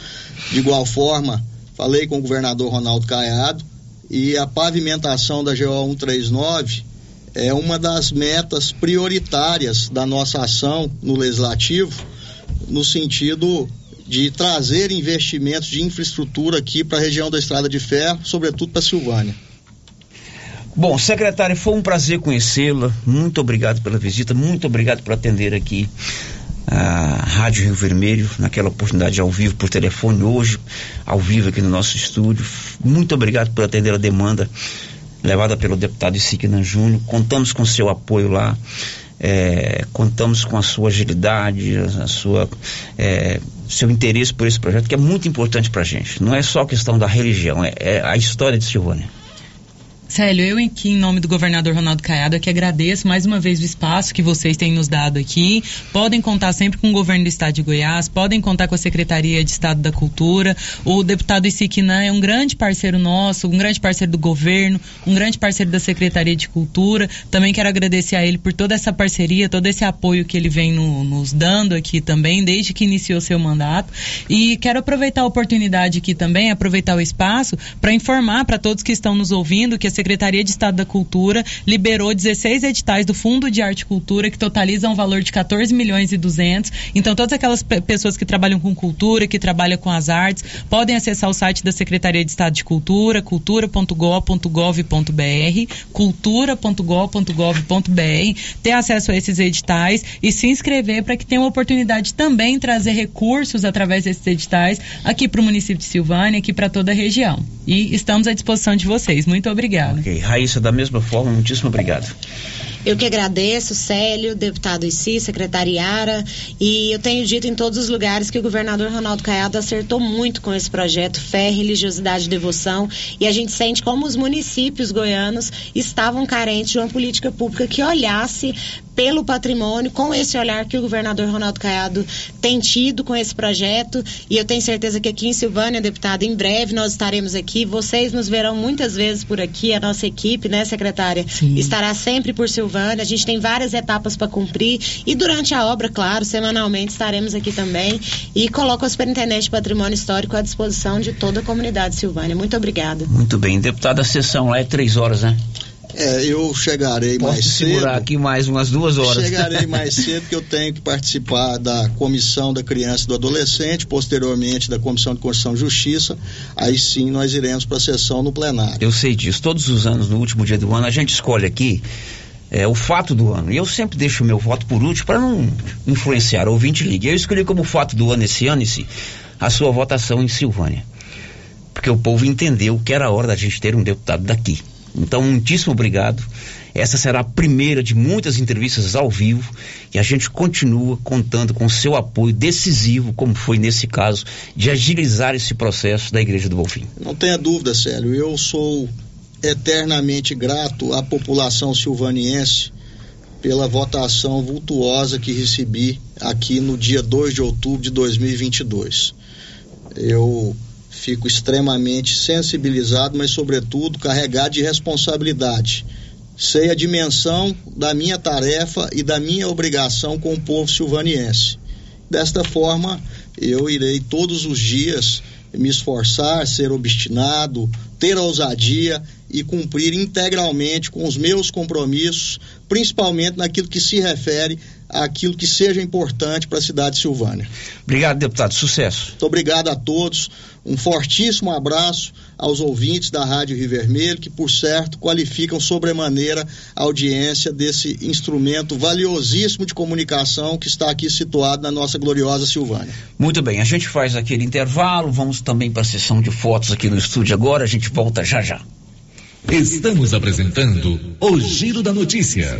De igual forma, falei com o governador Ronaldo Caiado e a pavimentação da GO 139 é uma das metas prioritárias da nossa ação no legislativo, no sentido de trazer investimentos de infraestrutura aqui para a região da Estrada de Ferro, sobretudo para Silvânia. Bom, secretário, foi um prazer conhecê-la. Muito obrigado pela visita, muito obrigado por atender aqui a Rádio Rio Vermelho, naquela oportunidade ao vivo por telefone, hoje, ao vivo aqui no nosso estúdio. Muito obrigado por atender a demanda levada pelo deputado Isiquina Júnior. Contamos com seu apoio lá. É, contamos com a sua agilidade, a sua é, seu interesse por esse projeto que é muito importante para a gente. Não é só questão da religião, é, é a história de Silvânia. Célio, eu aqui em nome do governador Ronaldo Caiado que agradeço mais uma vez o espaço que vocês têm nos dado aqui. Podem contar sempre com o governo do estado de Goiás, podem contar com a Secretaria de Estado da Cultura. O deputado Isiquinã é um grande parceiro nosso, um grande parceiro do governo, um grande parceiro da Secretaria de Cultura. Também quero agradecer a ele por toda essa parceria, todo esse apoio que ele vem no, nos dando aqui também, desde que iniciou seu mandato. E quero aproveitar a oportunidade aqui também, aproveitar o espaço para informar para todos que estão nos ouvindo que a Secretaria de Estado da Cultura liberou 16 editais do Fundo de Arte e Cultura que totalizam um valor de 14 milhões e 200. Então, todas aquelas pessoas que trabalham com cultura, que trabalham com as artes, podem acessar o site da Secretaria de Estado de Cultura, cultura.gov.gov.br, cultura.gov.gov.br, ter acesso a esses editais e se inscrever para que tenha uma oportunidade também de trazer recursos através desses editais aqui para o município de Silvânia, aqui para toda a região. E estamos à disposição de vocês. Muito obrigada. Ok, Raíssa, da mesma forma, muitíssimo obrigado. Eu que agradeço, Célio, deputado Issi, secretariara, e eu tenho dito em todos os lugares que o governador Ronaldo Caiado acertou muito com esse projeto Fé, Religiosidade e Devoção, e a gente sente como os municípios goianos estavam carentes de uma política pública que olhasse pelo patrimônio, com esse olhar que o governador Ronaldo Caiado tem tido com esse projeto. E eu tenho certeza que aqui em Silvânia, deputado, em breve nós estaremos aqui. Vocês nos verão muitas vezes por aqui, a nossa equipe, né, secretária? Sim. Estará sempre por Silvânia. A gente tem várias etapas para cumprir. E durante a obra, claro, semanalmente estaremos aqui também. E coloco o superintendente de patrimônio histórico à disposição de toda a comunidade Silvânia. Muito obrigada. Muito bem. Deputado, a sessão lá é três horas, né? É, eu chegarei Posso mais segurar cedo. aqui mais umas duas horas. Chegarei mais cedo porque eu tenho que participar da comissão da criança e do adolescente, posteriormente da comissão de Constituição e Justiça. Aí sim nós iremos para a sessão no plenário. Eu sei disso. Todos os anos, no último dia do ano, a gente escolhe aqui é, o fato do ano. E eu sempre deixo o meu voto por último para não influenciar. Ouvinte ligue. Eu escolhi como fato do ano esse ano esse, a sua votação em Silvânia. Porque o povo entendeu que era hora da gente ter um deputado daqui. Então, muitíssimo obrigado. Essa será a primeira de muitas entrevistas ao vivo e a gente continua contando com seu apoio decisivo, como foi nesse caso, de agilizar esse processo da Igreja do Bonfim. Não tenha dúvida, Célio, eu sou eternamente grato à população silvaniense pela votação vultuosa que recebi aqui no dia 2 de outubro de 2022. Eu fico extremamente sensibilizado, mas, sobretudo, carregado de responsabilidade. Sei a dimensão da minha tarefa e da minha obrigação com o povo silvaniense. Desta forma, eu irei todos os dias me esforçar, ser obstinado, ter ousadia e cumprir integralmente com os meus compromissos, principalmente naquilo que se refere àquilo que seja importante para a cidade de Silvânia. Obrigado, deputado. Sucesso. Muito obrigado a todos. Um fortíssimo abraço aos ouvintes da Rádio Rio Vermelho, que, por certo, qualificam sobremaneira a audiência desse instrumento valiosíssimo de comunicação que está aqui situado na nossa gloriosa Silvânia. Muito bem, a gente faz aquele intervalo, vamos também para a sessão de fotos aqui no estúdio agora, a gente volta já já. Estamos apresentando o Giro da Notícia.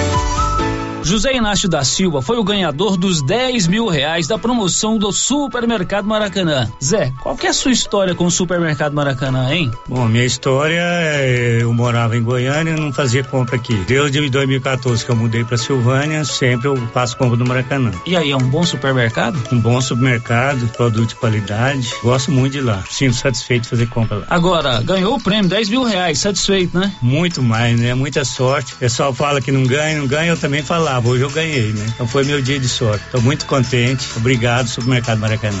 more. José Inácio da Silva foi o ganhador dos 10 mil reais da promoção do Supermercado Maracanã. Zé, qual que é a sua história com o Supermercado Maracanã, hein? Bom, minha história é, eu morava em Goiânia e não fazia compra aqui. Desde 2014 que eu mudei para Silvânia, sempre eu faço compra no Maracanã. E aí, é um bom supermercado? Um bom supermercado, produto de qualidade. Gosto muito de ir lá. Sinto satisfeito de fazer compra lá. Agora, ganhou o prêmio, 10 mil reais, satisfeito, né? Muito mais, né? Muita sorte. O pessoal fala que não ganha, não ganha, eu também falava. Hoje eu ganhei, né? Então foi meu dia de sorte. Estou muito contente. Obrigado, Supermercado Maracanã.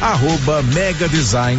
arroba Mega Design.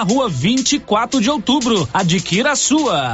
rua 24 de outubro. Adquira a sua.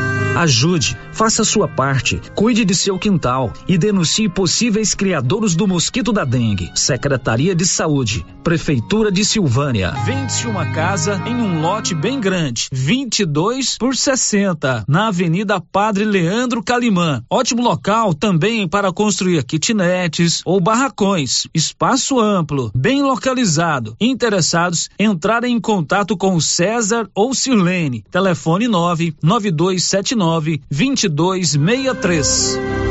Ajude, faça sua parte, cuide de seu quintal e denuncie possíveis criadores do mosquito da dengue. Secretaria de Saúde, Prefeitura de Silvânia. Vende-se uma casa em um lote bem grande, 22 por 60, na Avenida Padre Leandro Calimã. Ótimo local também para construir kitnetes ou barracões. Espaço amplo, bem localizado. Interessados, entrarem em contato com César ou Sirlene. Telefone 99279 2263.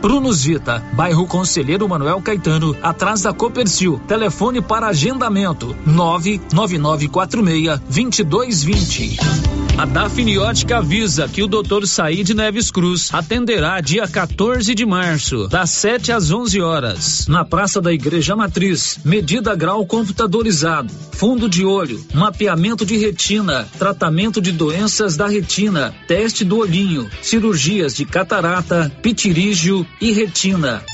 Prunus Vita, bairro Conselheiro Manuel Caetano, atrás da Copercil. Telefone para agendamento: 99946 2220. A Dafniótica avisa que o Dr. Said Neves Cruz atenderá dia 14 de março, das 7 às 11 horas, na Praça da Igreja Matriz. Medida grau computadorizado, fundo de olho, mapeamento de retina, tratamento de doenças da retina, teste do olhinho, cirurgias de catarata, pitirígio e retina.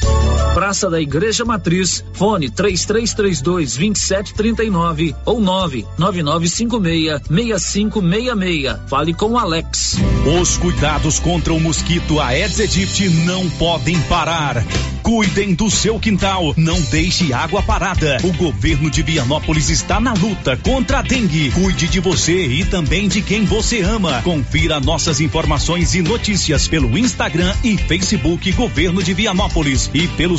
Praça da Igreja Matriz, fone 3332 2739 ou 99956 6566. Fale com o Alex. Os cuidados contra o mosquito Aedes aegypti não podem parar. Cuidem do seu quintal, não deixe água parada. O governo de Vianópolis está na luta contra a dengue. Cuide de você e também de quem você ama. Confira nossas informações e notícias pelo Instagram e Facebook Governo de Vianópolis e pelo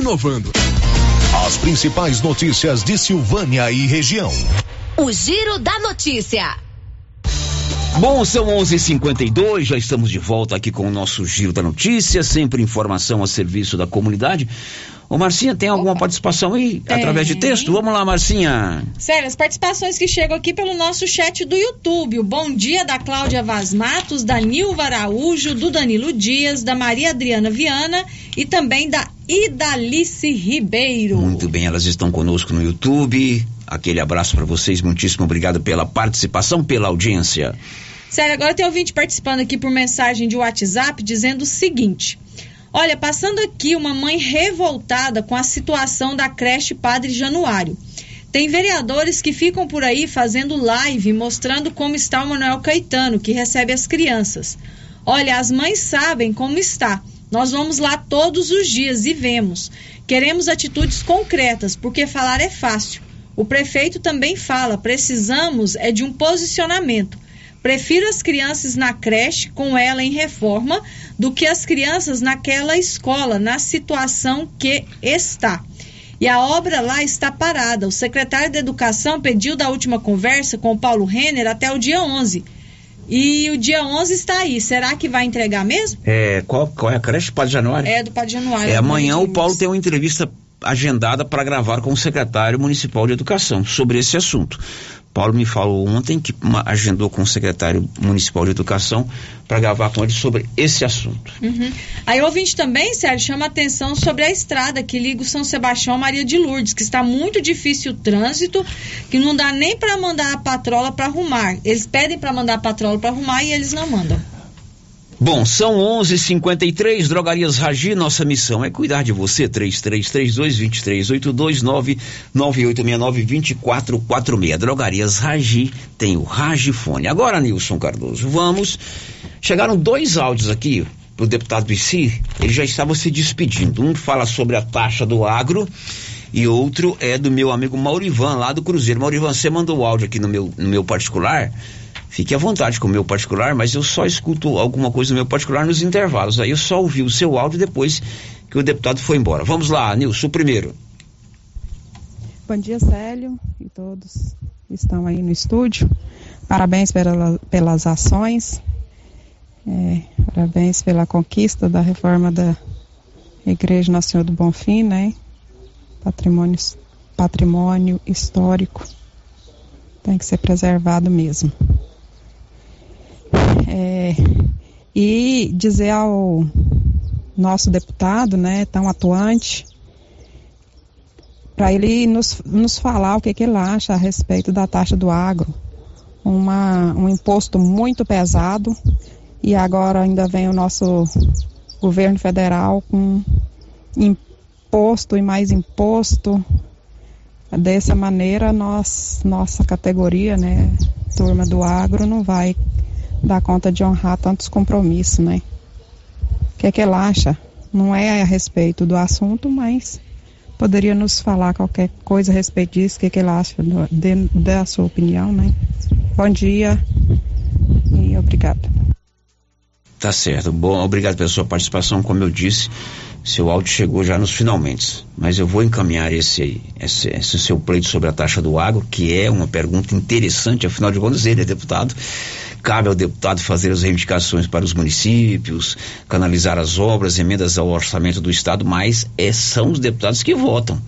As principais notícias de Silvânia e região. O Giro da Notícia. Bom, são 11:52, já estamos de volta aqui com o nosso Giro da Notícia, sempre informação a serviço da comunidade. Ô Marcinha, tem alguma participação aí Tem. através de texto? Vamos lá, Marcinha. Sério, as participações que chegam aqui pelo nosso chat do YouTube. O bom dia da Cláudia Vaz Matos, da Nilva Araújo, do Danilo Dias, da Maria Adriana Viana e também da Idalice Ribeiro. Muito bem, elas estão conosco no YouTube. Aquele abraço para vocês, muitíssimo obrigado pela participação, pela audiência. Sério, agora tem ouvinte participando aqui por mensagem de WhatsApp dizendo o seguinte. Olha, passando aqui uma mãe revoltada com a situação da creche Padre Januário. Tem vereadores que ficam por aí fazendo live mostrando como está o Manuel Caetano, que recebe as crianças. Olha, as mães sabem como está. Nós vamos lá todos os dias e vemos. Queremos atitudes concretas, porque falar é fácil. O prefeito também fala, precisamos é de um posicionamento. Prefiro as crianças na creche com ela em reforma do que as crianças naquela escola, na situação que está. E a obra lá está parada. O secretário de Educação pediu da última conversa com Paulo Renner até o dia 11. E o dia 11 está aí. Será que vai entregar mesmo? É, qual, qual é a creche? Padre Januário? É do Padre Januário. É, amanhã o Paulo tem uma entrevista agendada para gravar com o secretário municipal de educação sobre esse assunto. Paulo me falou ontem que agendou com o secretário municipal de educação para gravar com ele sobre esse assunto. Uhum. Aí ouvinte também, Sérgio, chama atenção sobre a estrada que liga o São Sebastião a Maria de Lourdes, que está muito difícil o trânsito, que não dá nem para mandar a patrola para arrumar. Eles pedem para mandar a patrola para arrumar e eles não mandam. Bom, são 11:53 Drogarias Ragi, nossa missão é cuidar de você. 3332-2382 99869-2446. Drogarias Ragi tem o Ragifone. Agora, Nilson Cardoso, vamos. Chegaram dois áudios aqui pro deputado Issi, ele já estava se despedindo. Um fala sobre a taxa do agro e outro é do meu amigo Maurivan, lá do Cruzeiro. Maurivan, você mandou o áudio aqui no meu, no meu particular. Fique à vontade com o meu particular, mas eu só escuto alguma coisa no meu particular nos intervalos. Aí eu só ouvi o seu áudio depois que o deputado foi embora. Vamos lá, Nilson, primeiro. Bom dia, Célio e todos que estão aí no estúdio. Parabéns pela, pelas ações. É, parabéns pela conquista da reforma da Igreja Nosso Senhor do Bonfim, né? Patrimônio, patrimônio histórico tem que ser preservado mesmo. É, e dizer ao nosso deputado, né, tão atuante, para ele nos, nos falar o que, que ele acha a respeito da taxa do agro. Uma, um imposto muito pesado e agora ainda vem o nosso governo federal com imposto e mais imposto. Dessa maneira, nós, nossa categoria, né, turma do agro, não vai dar conta de honrar tantos compromissos, né? O que é que ele acha? Não é a respeito do assunto, mas poderia nos falar qualquer coisa a respeito disso, o que, é que ele acha da sua opinião, né? Bom dia e obrigado. Tá certo. Bom, obrigado pela sua participação. Como eu disse, seu áudio chegou já nos finalmente. Mas eu vou encaminhar esse, esse, esse seu pleito sobre a taxa do agro, que é uma pergunta interessante, afinal de contas, ele é deputado Cabe ao deputado fazer as reivindicações para os municípios, canalizar as obras, emendas ao orçamento do Estado, mas é, são os deputados que votam.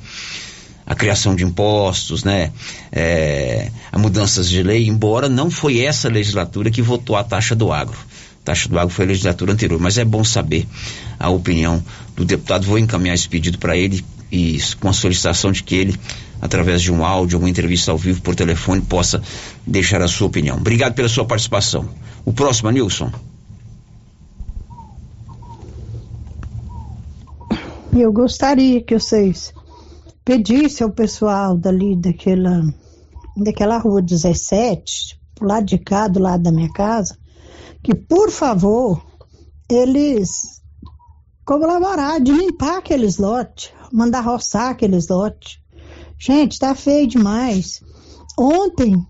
A criação de impostos, né? É, a mudanças de lei, embora não foi essa legislatura que votou a taxa do agro. A taxa do agro foi a legislatura anterior, mas é bom saber a opinião do deputado. Vou encaminhar esse pedido para ele e com a solicitação de que ele através de um áudio, uma entrevista ao vivo por telefone, possa deixar a sua opinião. Obrigado pela sua participação. O próximo, Nilson. Eu gostaria que vocês pedissem ao pessoal dali daquela, daquela rua 17, do lado de cá, do lado da minha casa, que por favor eles colaborar de limpar aqueles lotes, mandar roçar aqueles lotes. Gente, tá feio demais. Ontem,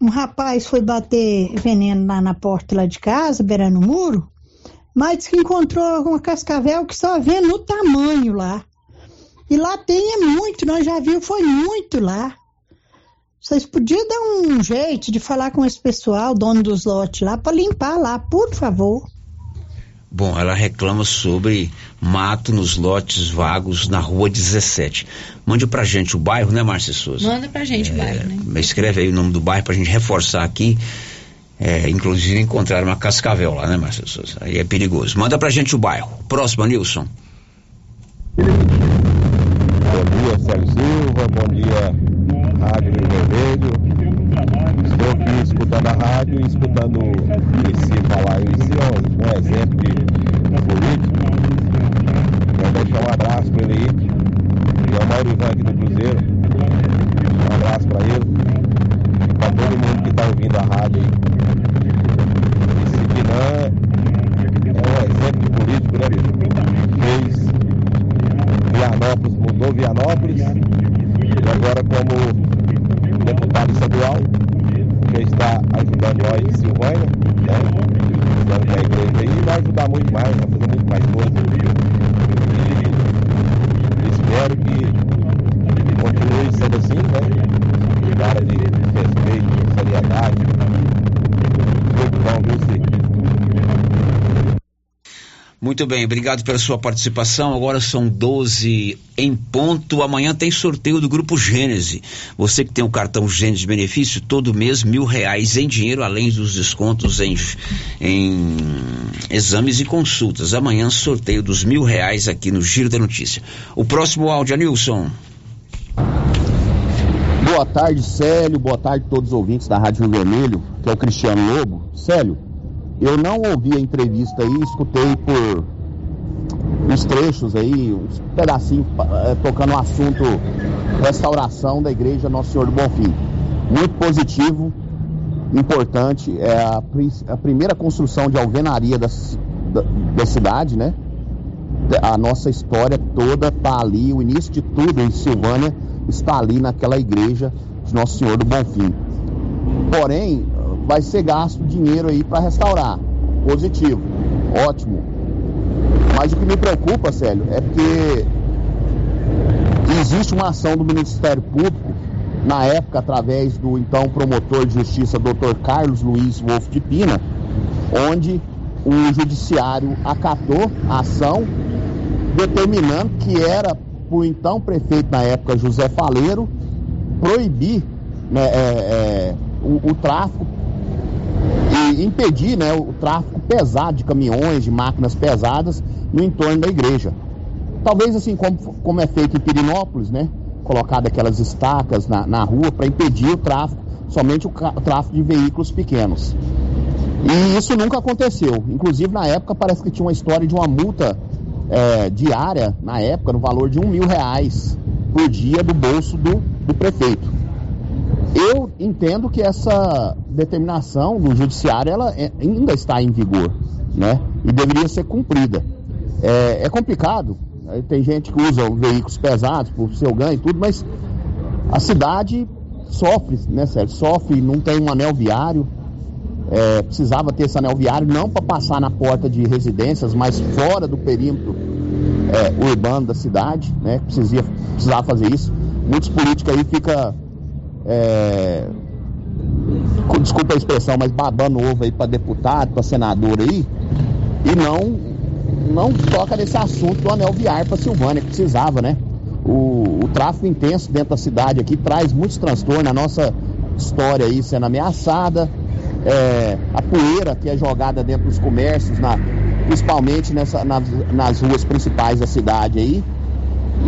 um rapaz foi bater veneno lá na porta lá de casa, beirando o muro, mas que encontrou uma cascavel que só vê no tamanho lá. E lá tem é muito, nós já viu, foi muito lá. Vocês podiam dar um jeito de falar com esse pessoal, dono dos lotes lá, para limpar lá, por favor. Bom, ela reclama sobre mato nos lotes vagos na rua 17. Mande pra gente o bairro, né, Márcia Souza? Manda pra gente é, o bairro, né? Escreve aí o nome do bairro pra gente reforçar aqui. É, inclusive encontrar uma cascavel lá, né, Márcia Souza? Aí é perigoso. Manda pra gente o bairro. Próximo, Nilson. Bom dia, Sérgio Silva. Bom dia, Rádio Rio Vermelho. Estou aqui escutando a rádio e escutando esse falar esse hoje, um exemplo de político. Quero deixar um abraço para ele aí. E é o Maurivan aqui do Cruzeiro. Um abraço para ele. Para todo mundo que está ouvindo a rádio aí. Esse Guinan é um exemplo de político, né, bicho? Fez Vianópolis, mudou Vianópolis. E agora como deputado estadual já está ajudando nós em Silvânia, né? Ajudando a igreja aí, vai ajudar muito mais, vai fazer muito mais coisas. E espero que continue sendo assim, né? Cara de respeito, seriedade. Muito bom, viu, Cid? Muito bem, obrigado pela sua participação. Agora são 12 em ponto. Amanhã tem sorteio do Grupo Gênese. Você que tem o cartão Gênese benefício, todo mês mil reais em dinheiro, além dos descontos em, em exames e consultas. Amanhã sorteio dos mil reais aqui no Giro da Notícia. O próximo áudio, Nilson. Boa tarde, Célio. Boa tarde a todos os ouvintes da Rádio Rio Vermelho, que é o Cristiano Lobo. Célio, Eu não ouvi a entrevista aí, escutei por uns trechos aí, uns pedacinhos eh, tocando o assunto restauração da igreja Nosso Senhor do Bonfim. Muito positivo, importante, é a, a primeira construção de alvenaria da, da, da cidade, né? A nossa história toda está ali, o início de tudo em Silvânia está ali naquela igreja de Nosso Senhor do Bonfim. Porém, vai ser gasto dinheiro aí para restaurar. Positivo, ótimo. Mas o que me preocupa, Célio, é porque existe uma ação do Ministério Público, na época, através do então promotor de justiça, Dr. Carlos Luiz Wolff de Pina, onde o judiciário acatou a ação, determinando que era o então prefeito na época, José Faleiro, proibir né, é, é, o, o, tráfico impedir né, o tráfico pesado de caminhões, de máquinas pesadas no entorno da igreja. Talvez assim como, como é feito em Pirinópolis, né? Colocado aquelas estacas na, na rua para impedir o tráfico, somente o, o tráfico de veículos pequenos. E isso nunca aconteceu. Inclusive, na época, parece que tinha uma história de uma multa é, diária, na época, no valor de um mil reais por dia do bolso do, do prefeito. Eu entendo que essa determinação do judiciário ela é, ainda está em vigor, né? E deveria ser cumprida. É, é complicado. Tem gente que usa veículos pesados por seu ganho e tudo, mas a cidade sofre, né, Sérgio? Sofre, não tem um anel viário. É, precisava ter esse anel viário não para passar na porta de residências, mas fora do perímetro é, urbano da cidade, né? Precisava, precisava fazer isso. Muitos políticos aí ficam, é, desculpa a expressão, mas babando ovo aí para deputado, para senador aí, e não não toca nesse assunto do anel viário para Silvânia, que precisava, né? O, o, tráfego intenso dentro da cidade aqui traz muitos transtornos, a nossa história aí sendo ameaçada, é, a poeira que é jogada dentro dos comércios, na, principalmente nessa, nas, nas ruas principais da cidade aí.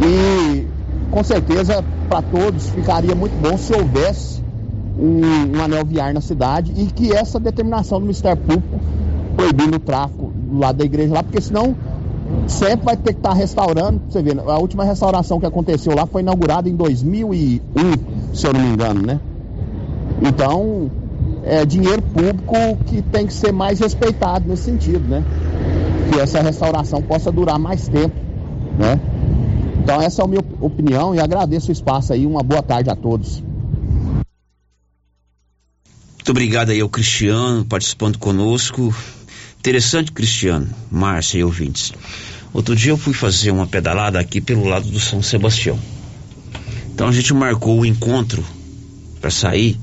E com certeza para todos ficaria muito bom se houvesse um, um anel viário na cidade e que essa determinação do Ministério Público proibindo o tráfico do lado da igreja lá, porque senão sempre vai ter que estar tá restaurando. Você vê, a última restauração que aconteceu lá foi inaugurada em 2001, se eu não me engano, né? Então, é dinheiro público que tem que ser mais respeitado nesse sentido, né? Que essa restauração possa durar mais tempo, né? Então, essa é a minha opinião e agradeço o espaço aí. Uma boa tarde a todos. Muito obrigado aí ao Cristiano participando conosco. Interessante, Cristiano, Márcia e ouvintes. Outro dia eu fui fazer uma pedalada aqui pelo lado do São Sebastião. Então a gente marcou o encontro para sair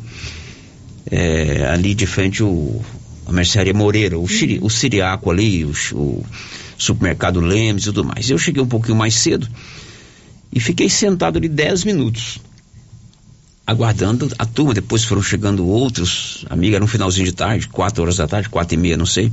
é, ali de frente o, a mercearia Moreira, o, Chiri, o Siriaco ali, o, o supermercado Lemes e tudo mais. Eu cheguei um pouquinho mais cedo e fiquei sentado ali 10 minutos aguardando a turma, depois foram chegando outros, amiga, no finalzinho de tarde, quatro horas da tarde, quatro e meia, não sei.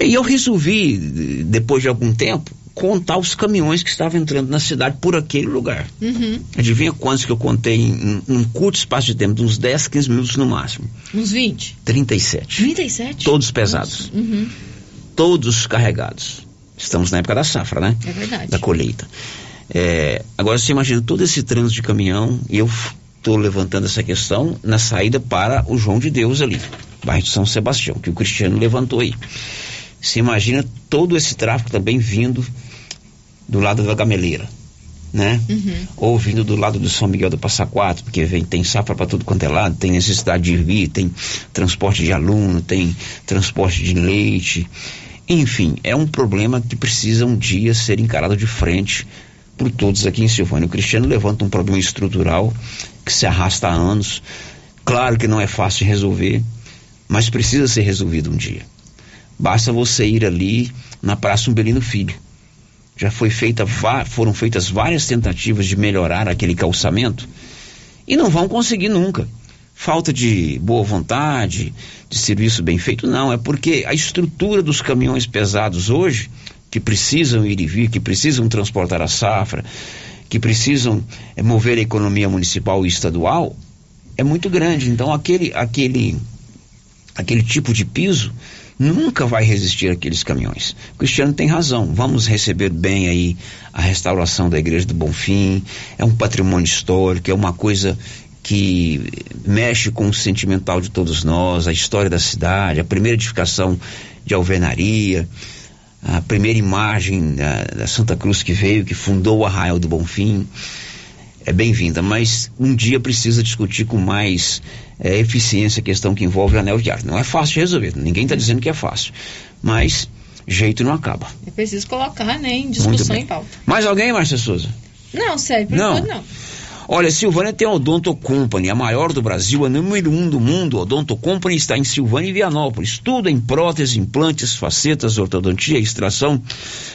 E eu resolvi, depois de algum tempo, contar os caminhões que estavam entrando na cidade por aquele lugar. Uhum. Adivinha quantos que eu contei em, em um curto espaço de tempo, de uns 10, 15 minutos no máximo? Uns 20? 37. 37? Todos pesados. Uhum. Todos carregados. Estamos na época da safra, né? É verdade. Da colheita. É, agora você imagina todo esse trânsito de caminhão, e eu estou levantando essa questão na saída para o João de Deus ali, bairro de São Sebastião, que o Cristiano levantou aí. Você imagina todo esse tráfego também vindo do lado da Gameleira, né? Uhum. Ou vindo do lado do São Miguel do Passa Quatro, porque vem, tem safra para tudo quanto é lado, tem necessidade de vir, tem transporte de aluno, tem transporte de leite. Enfim, é um problema que precisa um dia ser encarado de frente por todos aqui em Silvânia. O Cristiano levanta um problema estrutural que se arrasta há anos. Claro que não é fácil de resolver, mas precisa ser resolvido um dia. Basta você ir ali na Praça Umbelino Filho. Já foi feita, foram feitas várias tentativas de melhorar aquele calçamento e não vão conseguir nunca. Falta de boa vontade, de serviço bem feito, não. É porque a estrutura dos caminhões pesados hoje que precisam ir e vir, que precisam transportar a safra, que precisam é, mover a economia municipal e estadual, é muito grande. Então, aquele, aquele aquele tipo de piso, nunca vai resistir aqueles caminhões. O Cristiano tem razão. Vamos receber bem aí a restauração da Igreja do Bonfim. É um patrimônio histórico, é uma coisa que mexe com o sentimental de todos nós, a história da cidade, a primeira edificação de alvenaria, a primeira imagem da, da Santa Cruz que veio, que fundou o Arraial do Bonfim. É bem-vinda, mas um dia precisa discutir com mais é, eficiência a questão que envolve o anel viário. Não é fácil de resolver, ninguém está dizendo que é fácil, mas jeito não acaba. É preciso colocar né, em discussão em pauta. Mais alguém, Márcia Souza? Não, sério, por não. não. Olha, Silvânia tem a Odonto Company, a maior do Brasil, a número um do mundo. A Odonto Company está em Silvânia e Vianópolis. Tudo em próteses, implantes, facetas, ortodontia, extração,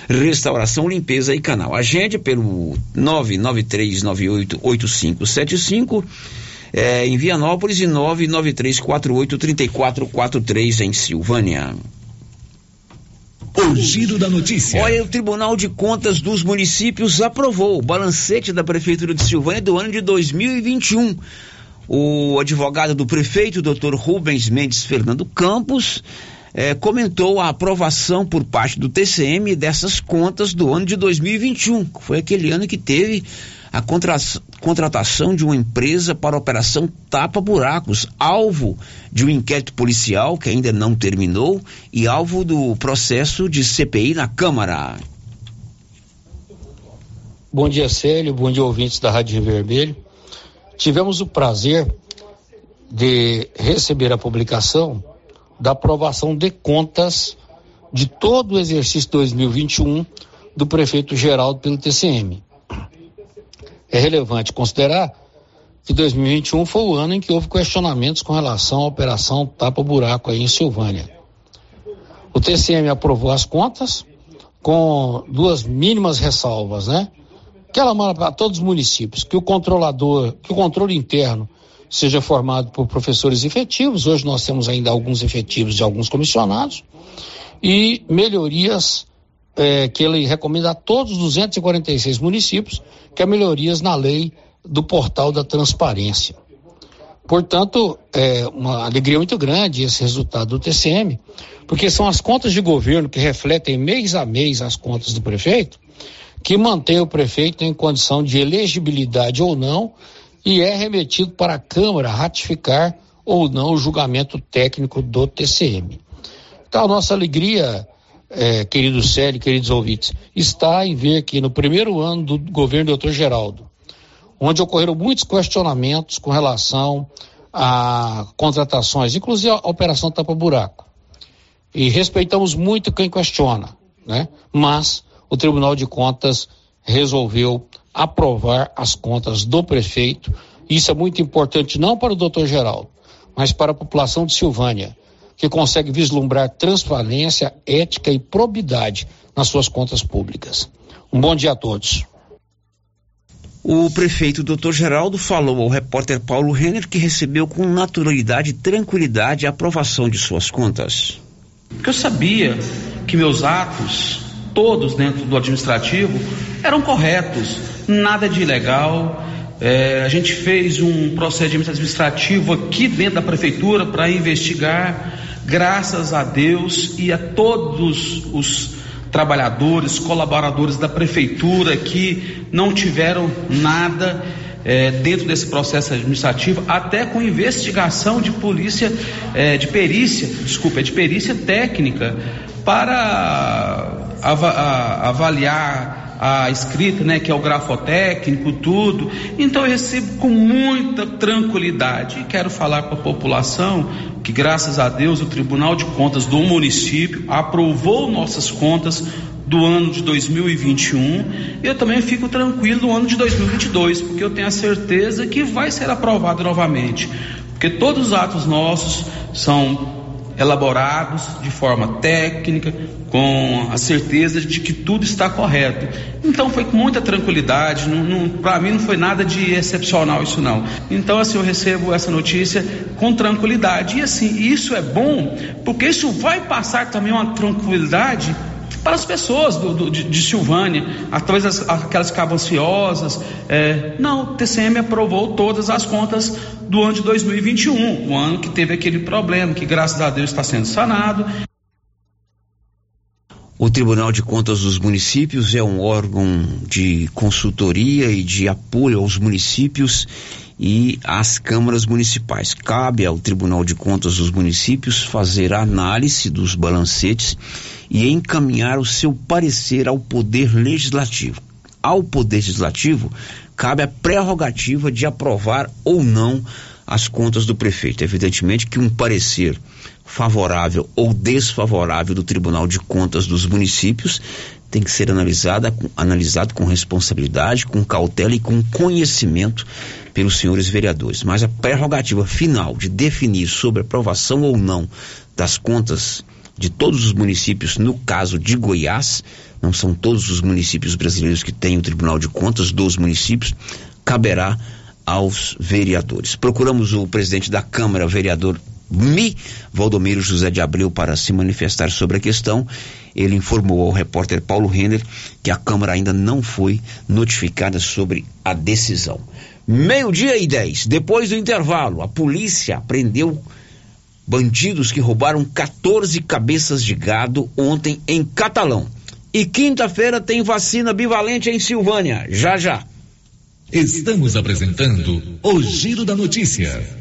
restauração, limpeza e canal. Agende pelo 993988575 é, em Vianópolis e 993483443 em Silvânia. O giro da notícia. Olha, o Tribunal de Contas dos Municípios aprovou o balancete da Prefeitura de Silvânia do ano de 2021. O advogado do prefeito, Dr. Rubens Mendes Fernando Campos, eh, comentou a aprovação por parte do TCM dessas contas do ano de 2021. Foi aquele ano que teve a contratação de uma empresa para a operação Tapa Buracos, alvo de um inquérito policial que ainda não terminou e alvo do processo de CPI na Câmara. Bom dia, Célio. Bom dia, ouvintes da Rádio Rio Vermelho. Tivemos o prazer de receber a publicação da aprovação de contas de todo o exercício 2021 do prefeito Geraldo pelo TCM é relevante considerar que 2021 foi o ano em que houve questionamentos com relação à operação Tapa Buraco aí em Silvânia. O TCM aprovou as contas com duas mínimas ressalvas, né? Que ela manda para todos os municípios que o controlador, que o controle interno seja formado por professores efetivos. Hoje nós temos ainda alguns efetivos de alguns comissionados e melhorias é, que ele recomenda a todos os 246 municípios, que é melhorias na lei do portal da transparência. Portanto, é uma alegria muito grande esse resultado do TCM, porque são as contas de governo que refletem mês a mês as contas do prefeito, que mantém o prefeito em condição de elegibilidade ou não e é remetido para a Câmara ratificar ou não o julgamento técnico do TCM. Então, a nossa alegria é, querido Célio, queridos ouvintes, está em ver que no primeiro ano do governo do doutor Geraldo, onde ocorreram muitos questionamentos com relação a contratações, inclusive a operação tapa-buraco. E respeitamos muito quem questiona, né? Mas o Tribunal de Contas resolveu aprovar as contas do prefeito. Isso é muito importante não para o doutor Geraldo, mas para a população de Silvânia que consegue vislumbrar transparência, ética e probidade nas suas contas públicas. Um bom dia a todos. O prefeito Dr. Geraldo falou ao repórter Paulo Renner que recebeu com naturalidade e tranquilidade a aprovação de suas contas. Porque eu sabia que meus atos, todos dentro do administrativo, eram corretos, nada de ilegal. É, a gente fez um procedimento administrativo aqui dentro da prefeitura para investigar graças a Deus e a todos os trabalhadores, colaboradores da prefeitura que não tiveram nada é, dentro desse processo administrativo, até com investigação de polícia, é, de perícia, desculpa, de perícia técnica, para avaliar a escrita, né, que é o grafotécnico, tudo. Então eu recebo com muita tranquilidade e quero falar para a população que graças a Deus o Tribunal de Contas do município aprovou nossas contas do ano de 2021. Eu também fico tranquilo do ano de 2022, porque eu tenho a certeza que vai ser aprovado novamente. Porque todos os atos nossos são elaborados de forma técnica, com a certeza de que tudo está correto. Então foi com muita tranquilidade, para mim não foi nada de excepcional isso não. Então assim eu recebo essa notícia com tranquilidade e assim isso é bom porque isso vai passar também uma tranquilidade para as pessoas do, do, de, de, Silvânia, talvez as, aquelas ansiosas. É, não, o TCM aprovou todas as contas do ano de 2021, o ano que teve aquele problema, que graças a Deus está sendo sanado. O Tribunal de Contas dos Municípios é um órgão de consultoria e de apoio aos municípios e às câmaras municipais. Cabe ao Tribunal de Contas dos Municípios fazer a análise dos balancetes e encaminhar o seu parecer ao Poder Legislativo. Ao Poder Legislativo, cabe a prerrogativa de aprovar ou não as contas do prefeito. Evidentemente que um parecer favorável ou desfavorável do Tribunal de Contas dos municípios tem que ser analisada, analisado com responsabilidade, com cautela e com conhecimento pelos senhores vereadores. Mas a prerrogativa final de definir sobre aprovação ou não das contas de todos os municípios, no caso de Goiás, não são todos os municípios brasileiros que têm o Tribunal de Contas dos municípios, caberá aos vereadores. Procuramos o presidente da Câmara, vereador Mi Valdomiro José de Abreu para se manifestar sobre a questão. Ele informou ao repórter Paulo Renner que a Câmara ainda não foi notificada sobre a decisão. Meio-dia e dez, depois do intervalo, a polícia prendeu bandidos que roubaram 14 cabeças de gado ontem em Catalão. E quinta-feira tem vacina bivalente em Silvânia. Já já. Estamos apresentando o Giro da Notícia.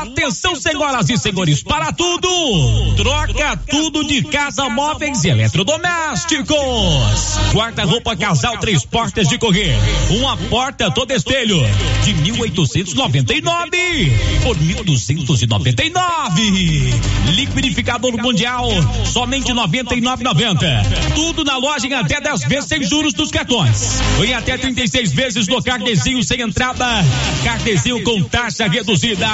Atenção, senhoras e senhores, para tudo! Troca tudo de casa, móveis e eletrodomésticos. Guarda-roupa casal, três portas de correr. Uma porta todo espelho de 1899 por 1299. Liquidificador mundial, somente 99,90. Tudo na loja em até 10 vezes sem juros dos cartões. Em até 36 vezes no cartezinho sem entrada. Cartezinho com taxa reduzida.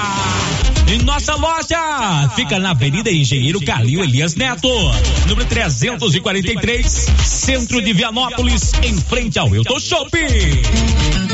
Em nossa loja fica na Avenida Engenheiro Calil Elias Neto, número 343, centro de Vianópolis, em frente ao Hilton Shopping.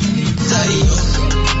Darío.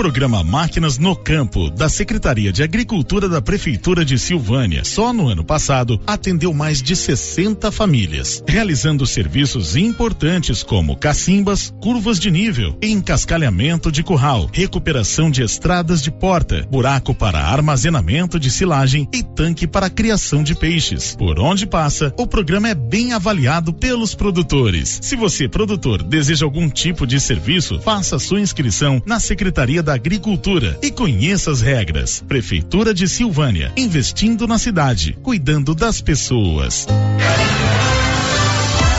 Programa Máquinas no Campo, da Secretaria de Agricultura da Prefeitura de Silvânia, só no ano passado atendeu mais de 60 famílias, realizando serviços importantes como cacimbas, curvas de nível, encascalhamento de curral, recuperação de estradas de porta, buraco para armazenamento de silagem e tanque para criação de peixes. Por onde passa, o programa é bem avaliado pelos produtores. Se você, produtor, deseja algum tipo de serviço, faça sua inscrição na Secretaria da Agricultura e conheça as regras. Prefeitura de Silvânia, investindo na cidade, cuidando das pessoas.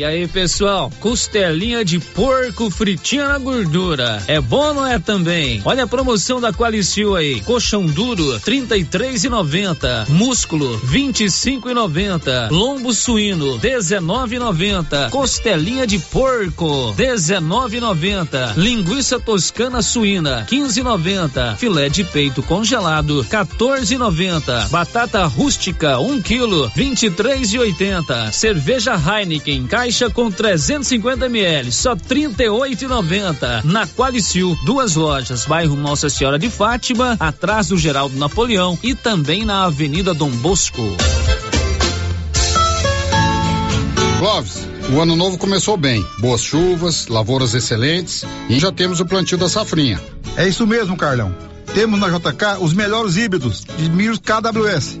E aí, pessoal, costelinha de porco fritinha na gordura. É bom não é também? Olha a promoção da Qualicil aí. Colchão duro, trinta e três e noventa. Músculo, vinte e cinco e noventa. Lombo suíno, dezenove e noventa. Costelinha de porco, dezenove e noventa. Linguiça toscana suína, quinze e noventa. Filé de peito congelado, quatorze e noventa. Batata rústica, um quilo, vinte e três. Cerveja Heineken, caixa com 350 ml, só 38,90. Na Qualicil, duas lojas, bairro Nossa Senhora de Fátima, atrás do Geraldo Napoleão e também na Avenida Dom Bosco. Clóvis, o ano novo começou bem. Boas chuvas, lavouras excelentes e já temos o plantio da safrinha. É isso mesmo, Carlão. Temos na JK os melhores híbridos de milhos KWS.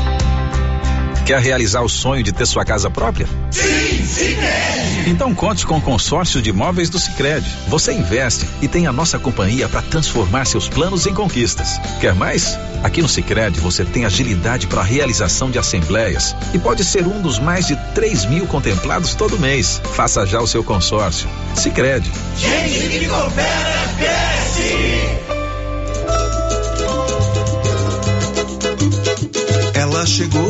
Quer realizar o sonho de ter sua casa própria? Sim, Sicredi. Então conte com o consórcio de imóveis do Sicredi. Você investe e tem a nossa companhia para transformar seus planos em conquistas. Quer mais? Aqui no Sicredi você tem agilidade para a realização de assembleias e pode ser um dos mais de 3 mil contemplados todo mês. Faça já o seu consórcio. Sicredi. Gente que coopera, cresce. Ela chegou,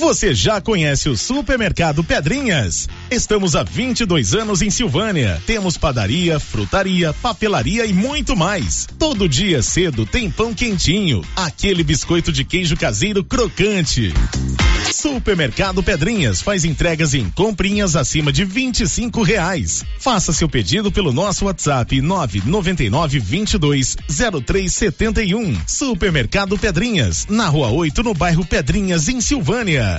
Você já conhece o Supermercado Pedrinhas? Estamos há 22 anos em Silvânia. Temos padaria, frutaria, papelaria e muito mais. Todo dia cedo tem pão quentinho, aquele biscoito de queijo caseiro crocante. Supermercado Pedrinhas faz entregas em comprinhas acima de 25 reais. Faça seu pedido pelo nosso WhatsApp 999 22 0371. Supermercado Pedrinhas, na rua 8, no bairro Pedrinhas, em Silvânia.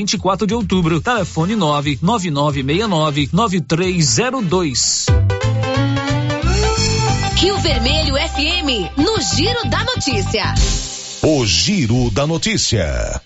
24 de Outubro, telefone 99969 9302. Rio Vermelho FM, no Giro da Notícia. O Giro da Notícia.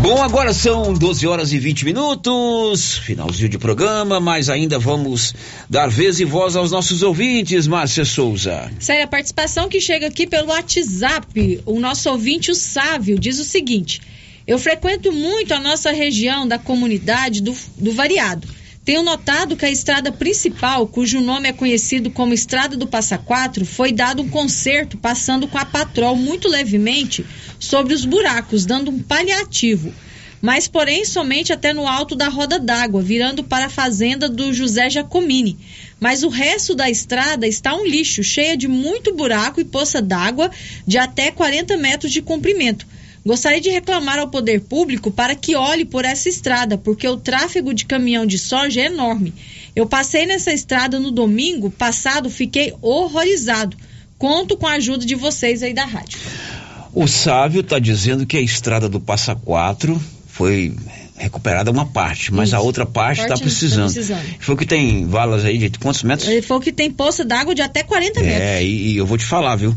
Bom, agora são 12 horas e 20 minutos, finalzinho de programa, mas ainda vamos dar vez e voz aos nossos ouvintes, Márcia Souza. Sério, a participação que chega aqui pelo WhatsApp, o nosso ouvinte, o Sávio, diz o seguinte: Eu frequento muito a nossa região da comunidade do, do Variado. Tenho notado que a estrada principal, cujo nome é conhecido como Estrada do Passa Quatro, foi dado um conserto passando com a patrol muito levemente sobre os buracos, dando um paliativo. Mas, porém, somente até no alto da roda d'água, virando para a fazenda do José Jacomini. Mas o resto da estrada está um lixo, cheia de muito buraco e poça d'água de até 40 metros de comprimento. Gostaria de reclamar ao poder público para que olhe por essa estrada, porque o tráfego de caminhão de soja é enorme. Eu passei nessa estrada no domingo passado, fiquei horrorizado. Conto com a ajuda de vocês aí da rádio. O Sávio está dizendo que a estrada do Passa Quatro foi recuperada uma parte, mas Isso. a outra parte está precisando. tá precisando. Foi que tem valas aí de quantos metros? Ele falou que tem poça d'água de até 40 metros. É, e, e eu vou te falar, viu?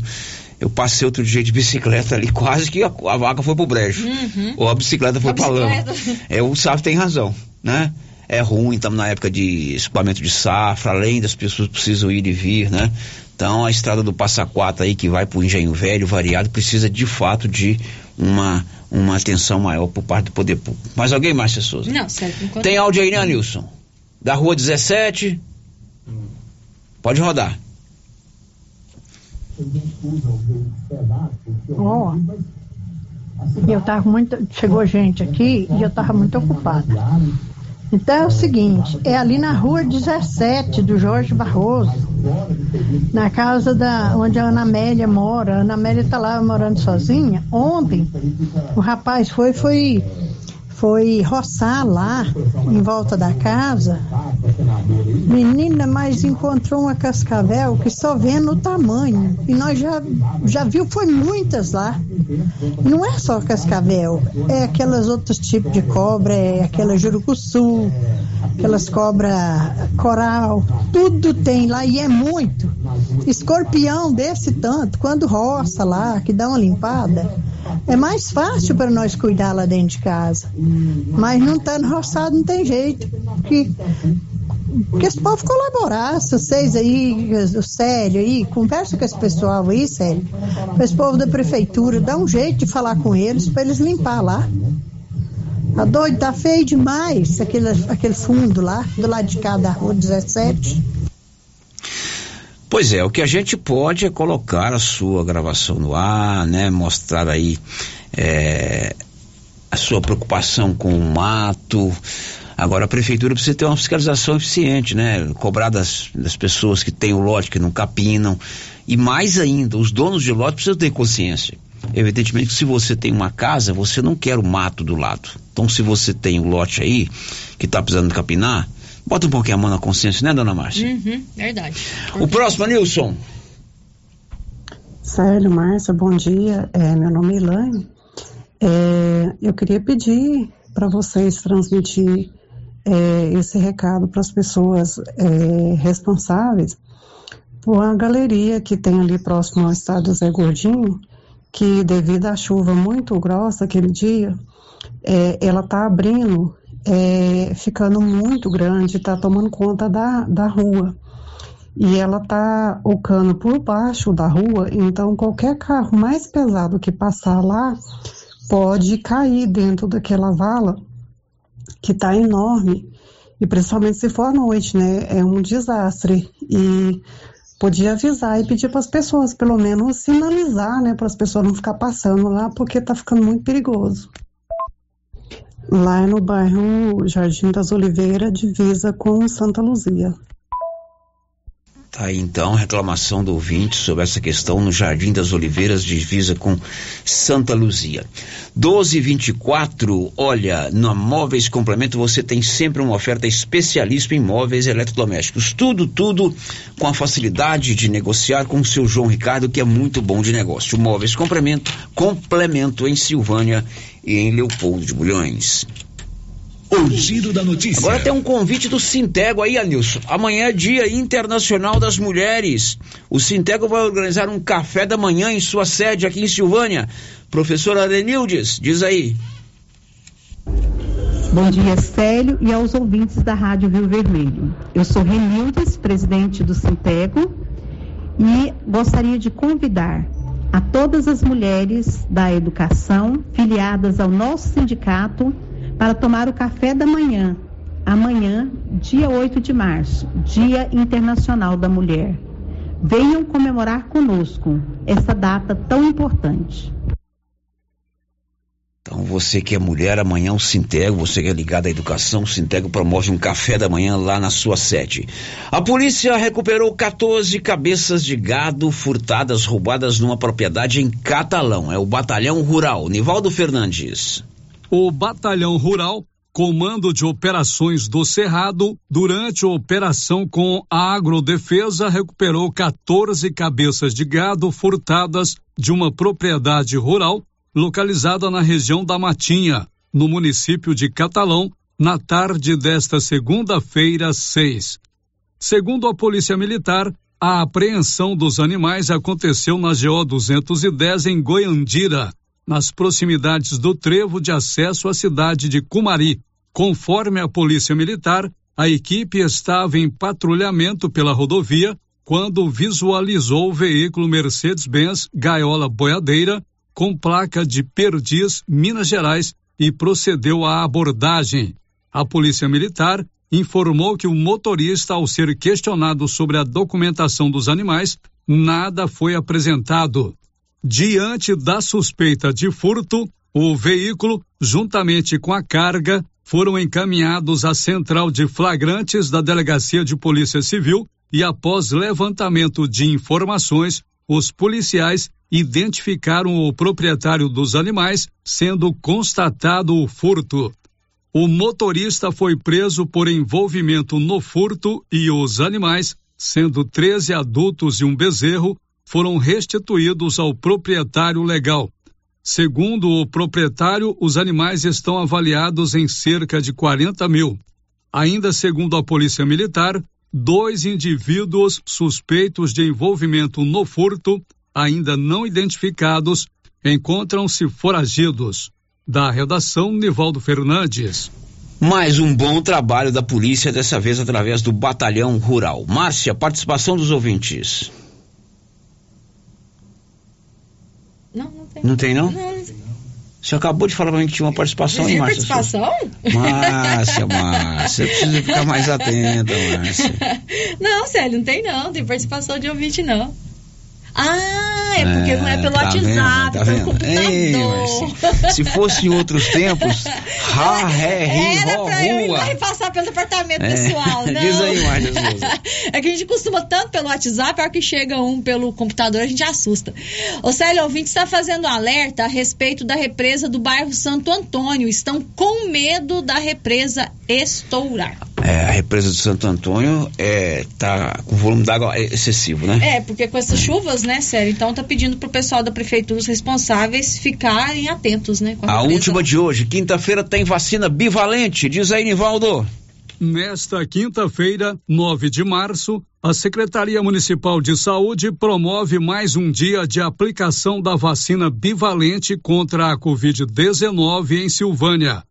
Eu passei outro dia de bicicleta ali, quase que a, a vaca foi pro brejo. Uhum. Ou a bicicleta foi A pra lama. bicicleta. É, o Sávio tem razão, né? É ruim, estamos na época de escoamento de safra, além das pessoas precisam ir e vir, né? Então a estrada do Passa Quatro aí que vai pro Engenho Velho, variado, precisa de fato de uma, uma atenção maior por parte do poder público. Mais alguém, Márcia Souza? Não, sério. enquanto- Tem áudio aí, né, Nilson? Da rua 17. Pode rodar. Ó, eu tava muito. Chegou gente aqui e eu tava muito ocupada. Então é o seguinte, é ali na rua 17 do Jorge Barroso, na casa da onde a Ana Amélia mora. A Ana Amélia tá lá morando sozinha. Ontem o rapaz foi, foi, foi roçar lá em volta da casa. Menina, mas encontrou uma cascavel que só vendo o tamanho. E nós já, já viu, foi muitas lá. Não é só cascavel, é aquelas outros tipos de cobra, é aquela jurucuçu, aquelas cobras coral, tudo tem lá e é muito. Escorpião desse tanto, quando roça lá, que dá uma limpada, é mais fácil para nós cuidar lá dentro de casa. Mas não estando roçado não tem jeito. Que que esse povo colaborasse, vocês aí, o Célio aí, conversa com esse pessoal aí, Célio, esse povo da prefeitura, dá um jeito de falar com eles para eles limpar lá. Tá doido, tá feio demais aquele, aquele fundo lá, do lado de cá da rua 17. Pois é, o que a gente pode é colocar a sua gravação no ar, né? Mostrar aí é, a sua preocupação com o mato. Agora a prefeitura precisa ter uma fiscalização eficiente, né? Cobrar das, das pessoas que têm o lote, que não capinam. E mais ainda, os donos de lote precisam ter consciência. Evidentemente que se você tem uma casa, você não quer o mato do lado. Então se você tem o lote aí, que está precisando capinar, bota um pouquinho a mão na consciência, né, dona Márcia? Uhum, verdade. O próximo, Nilson. Célio, Márcia, bom dia. É, meu nome é Elaine. É, eu queria pedir para vocês transmitir é, esse recado para as pessoas é, responsáveis por uma galeria que tem ali próximo ao estádio Zé Gordinho, que devido à chuva muito grossa aquele dia, é, ela está abrindo, é, ficando muito grande, está tomando conta da, da rua. e ela tá o cano por baixo da rua, então qualquer carro mais pesado que passar lá pode cair dentro daquela vala que tá enorme e principalmente se for à noite, né? É um desastre e podia avisar e pedir para as pessoas, pelo menos sinalizar, né, para as pessoas não ficar passando lá, porque tá ficando muito perigoso. Lá no bairro Jardim das Oliveiras, divisa com Santa Luzia. Tá aí então, reclamação do ouvinte sobre essa questão no Jardim das Oliveiras, divisa com Santa Luzia. 1224, olha, na Móveis Complemento você tem sempre uma oferta especialista em móveis eletrodomésticos. Tudo, tudo com a facilidade de negociar com o seu João Ricardo, que é muito bom de negócio. Móveis Complemento, complemento em Silvânia e em Leopoldo de Bulhões. O giro da notícia. Agora tem um convite do Sintego aí, Anilson. Amanhã é Dia Internacional das Mulheres. O Sintego vai organizar um café da manhã em sua sede aqui em Silvânia. Professora Arenildes, diz aí. Bom dia, Célio, e aos ouvintes da Rádio Rio Vermelho. Eu sou Renildes, presidente do Sintego, e gostaria de convidar a todas as mulheres da educação filiadas ao nosso sindicato para tomar o café da manhã, amanhã, dia 8 de março, Dia Internacional da Mulher. Venham comemorar conosco essa data tão importante. Então, você que é mulher, amanhã o Sintego, você que é ligado à educação, o Sintego promove um café da manhã lá na sua sede. A polícia recuperou 14 cabeças de gado furtadas, roubadas numa propriedade em Catalão. É o Batalhão Rural. Nivaldo Fernandes. O Batalhão Rural, Comando de Operações do Cerrado, durante a operação com a Agrodefesa, recuperou 14 cabeças de gado furtadas de uma propriedade rural localizada na região da Matinha, no município de Catalão, na tarde desta segunda-feira, 6. Segundo a Polícia Militar, a apreensão dos animais aconteceu na GO 210 em Goiandira, nas proximidades do trevo de acesso à cidade de Cumari. Conforme a Polícia Militar, a equipe estava em patrulhamento pela rodovia quando visualizou o veículo Mercedes-Benz Gaiola Boiadeira com placa de Perdiz, Minas Gerais, e procedeu à abordagem. A Polícia Militar informou que o motorista, ao ser questionado sobre a documentação dos animais, nada foi apresentado. Diante da suspeita de furto, o veículo, juntamente com a carga, foram encaminhados à central de flagrantes da Delegacia de Polícia Civil e, após levantamento de informações, os policiais identificaram o proprietário dos animais, sendo constatado o furto. O motorista foi preso por envolvimento no furto e os animais, sendo 13 adultos e um bezerro, foram restituídos ao proprietário legal. Segundo o proprietário, os animais estão avaliados em cerca de 40 mil. Ainda segundo a Polícia Militar, dois indivíduos suspeitos de envolvimento no furto, ainda não identificados, encontram-se foragidos. Da redação, Nivaldo Fernandes. Mais um bom trabalho da polícia, dessa vez através do Batalhão Rural. Márcia, participação dos ouvintes. Não, não tem. Não tem, não? Não, Você acabou de falar pra mim que tinha uma participação aí, Márcia. participação? Márcia, Márcia, precisa ficar mais atenta, Márcia. Não, Célio, não tem não. Tem participação de ouvinte, não. Ah, é porque não é pelo tá WhatsApp, tá pelo computador. Ei, se fosse em outros tempos, ha, ré, ri, Era ró, pra eu ir lá e passar pelo departamento É. pessoal, não. Diz aí, Márcia Souza. É que a gente costuma tanto pelo WhatsApp, a hora que chega um pelo computador, a gente assusta. O Célio Ouvinte está fazendo alerta a respeito da represa do bairro Santo Antônio. Estão com medo da represa estourar. É, a represa de Santo Antônio é, tá com volume d'água excessivo, né? É, porque com essas chuvas, né, Célio? Então tá pedindo pro pessoal da prefeitura, os responsáveis, ficarem atentos, né? com A represa. última de hoje, quinta-feira, tem vacina bivalente. Diz aí, Nivaldo. Nesta quinta-feira, 9 de março, a Secretaria Municipal de Saúde promove mais um dia de aplicação da vacina bivalente contra a Covid-19 em Silvânia.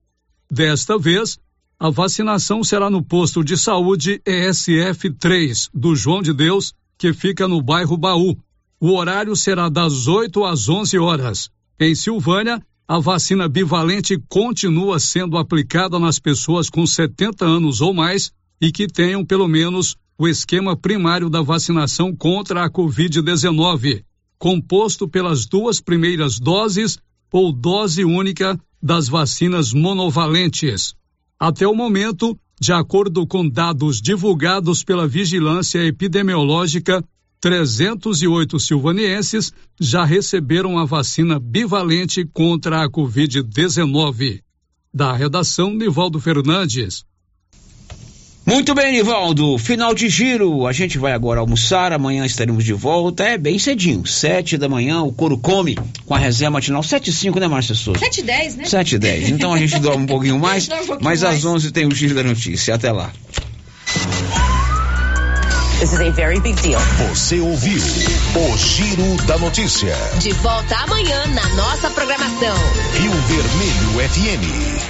Desta vez, a vacinação será no posto de saúde ESF 3 do João de Deus, que fica no bairro Baú. O horário será das 8 às 11 horas. Em Silvânia, a vacina bivalente continua sendo aplicada nas pessoas com 70 anos ou mais e que tenham pelo menos o esquema primário da vacinação contra a Covid-19, composto pelas duas primeiras doses ou dose única das vacinas monovalentes. Até o momento, de acordo com dados divulgados pela Vigilância Epidemiológica, 308 silvanienses já receberam a vacina bivalente contra a Covid-19. Da redação, Nivaldo Fernandes. Muito bem, Nivaldo. Final de giro. A gente vai agora almoçar. Amanhã estaremos de volta. É bem cedinho. Sete da manhã, o couro come com a reserva matinal. Sete e cinco, né, Márcia Souza? Sete e dez, né? Sete e dez. Então a gente dorme um pouquinho mais. um pouquinho mas mais. às onze tem o giro da notícia. Até lá. This is a very big deal. Você ouviu o Giro da Notícia. De volta amanhã na nossa programação. Rio Vermelho FM.